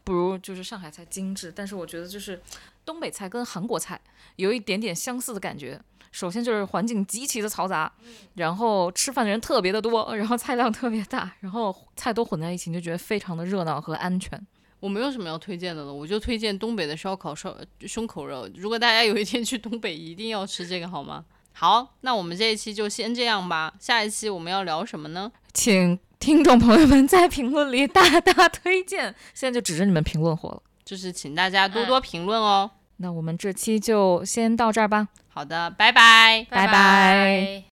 不如就是上海菜精致。但是我觉得就是东北菜跟韩国菜有一点点相似的感觉。首先就是环境极其的嘈杂，然后吃饭的人特别的多，然后菜量特别大，然后菜都混在一起，你就觉得非常的热闹和安全。我没有什么要推荐的了，我就推荐东北的烧烤烧胸口肉。如果大家有一天去东北，一定要吃这个，好吗？好，那我们这一期就先这样吧。下一期我们要聊什么呢？请听众朋友们在评论里大大推荐。现在就指着你们评论火了，就是请大家多多评论哦。那我们这期就先到这儿吧。好的，拜拜，拜拜。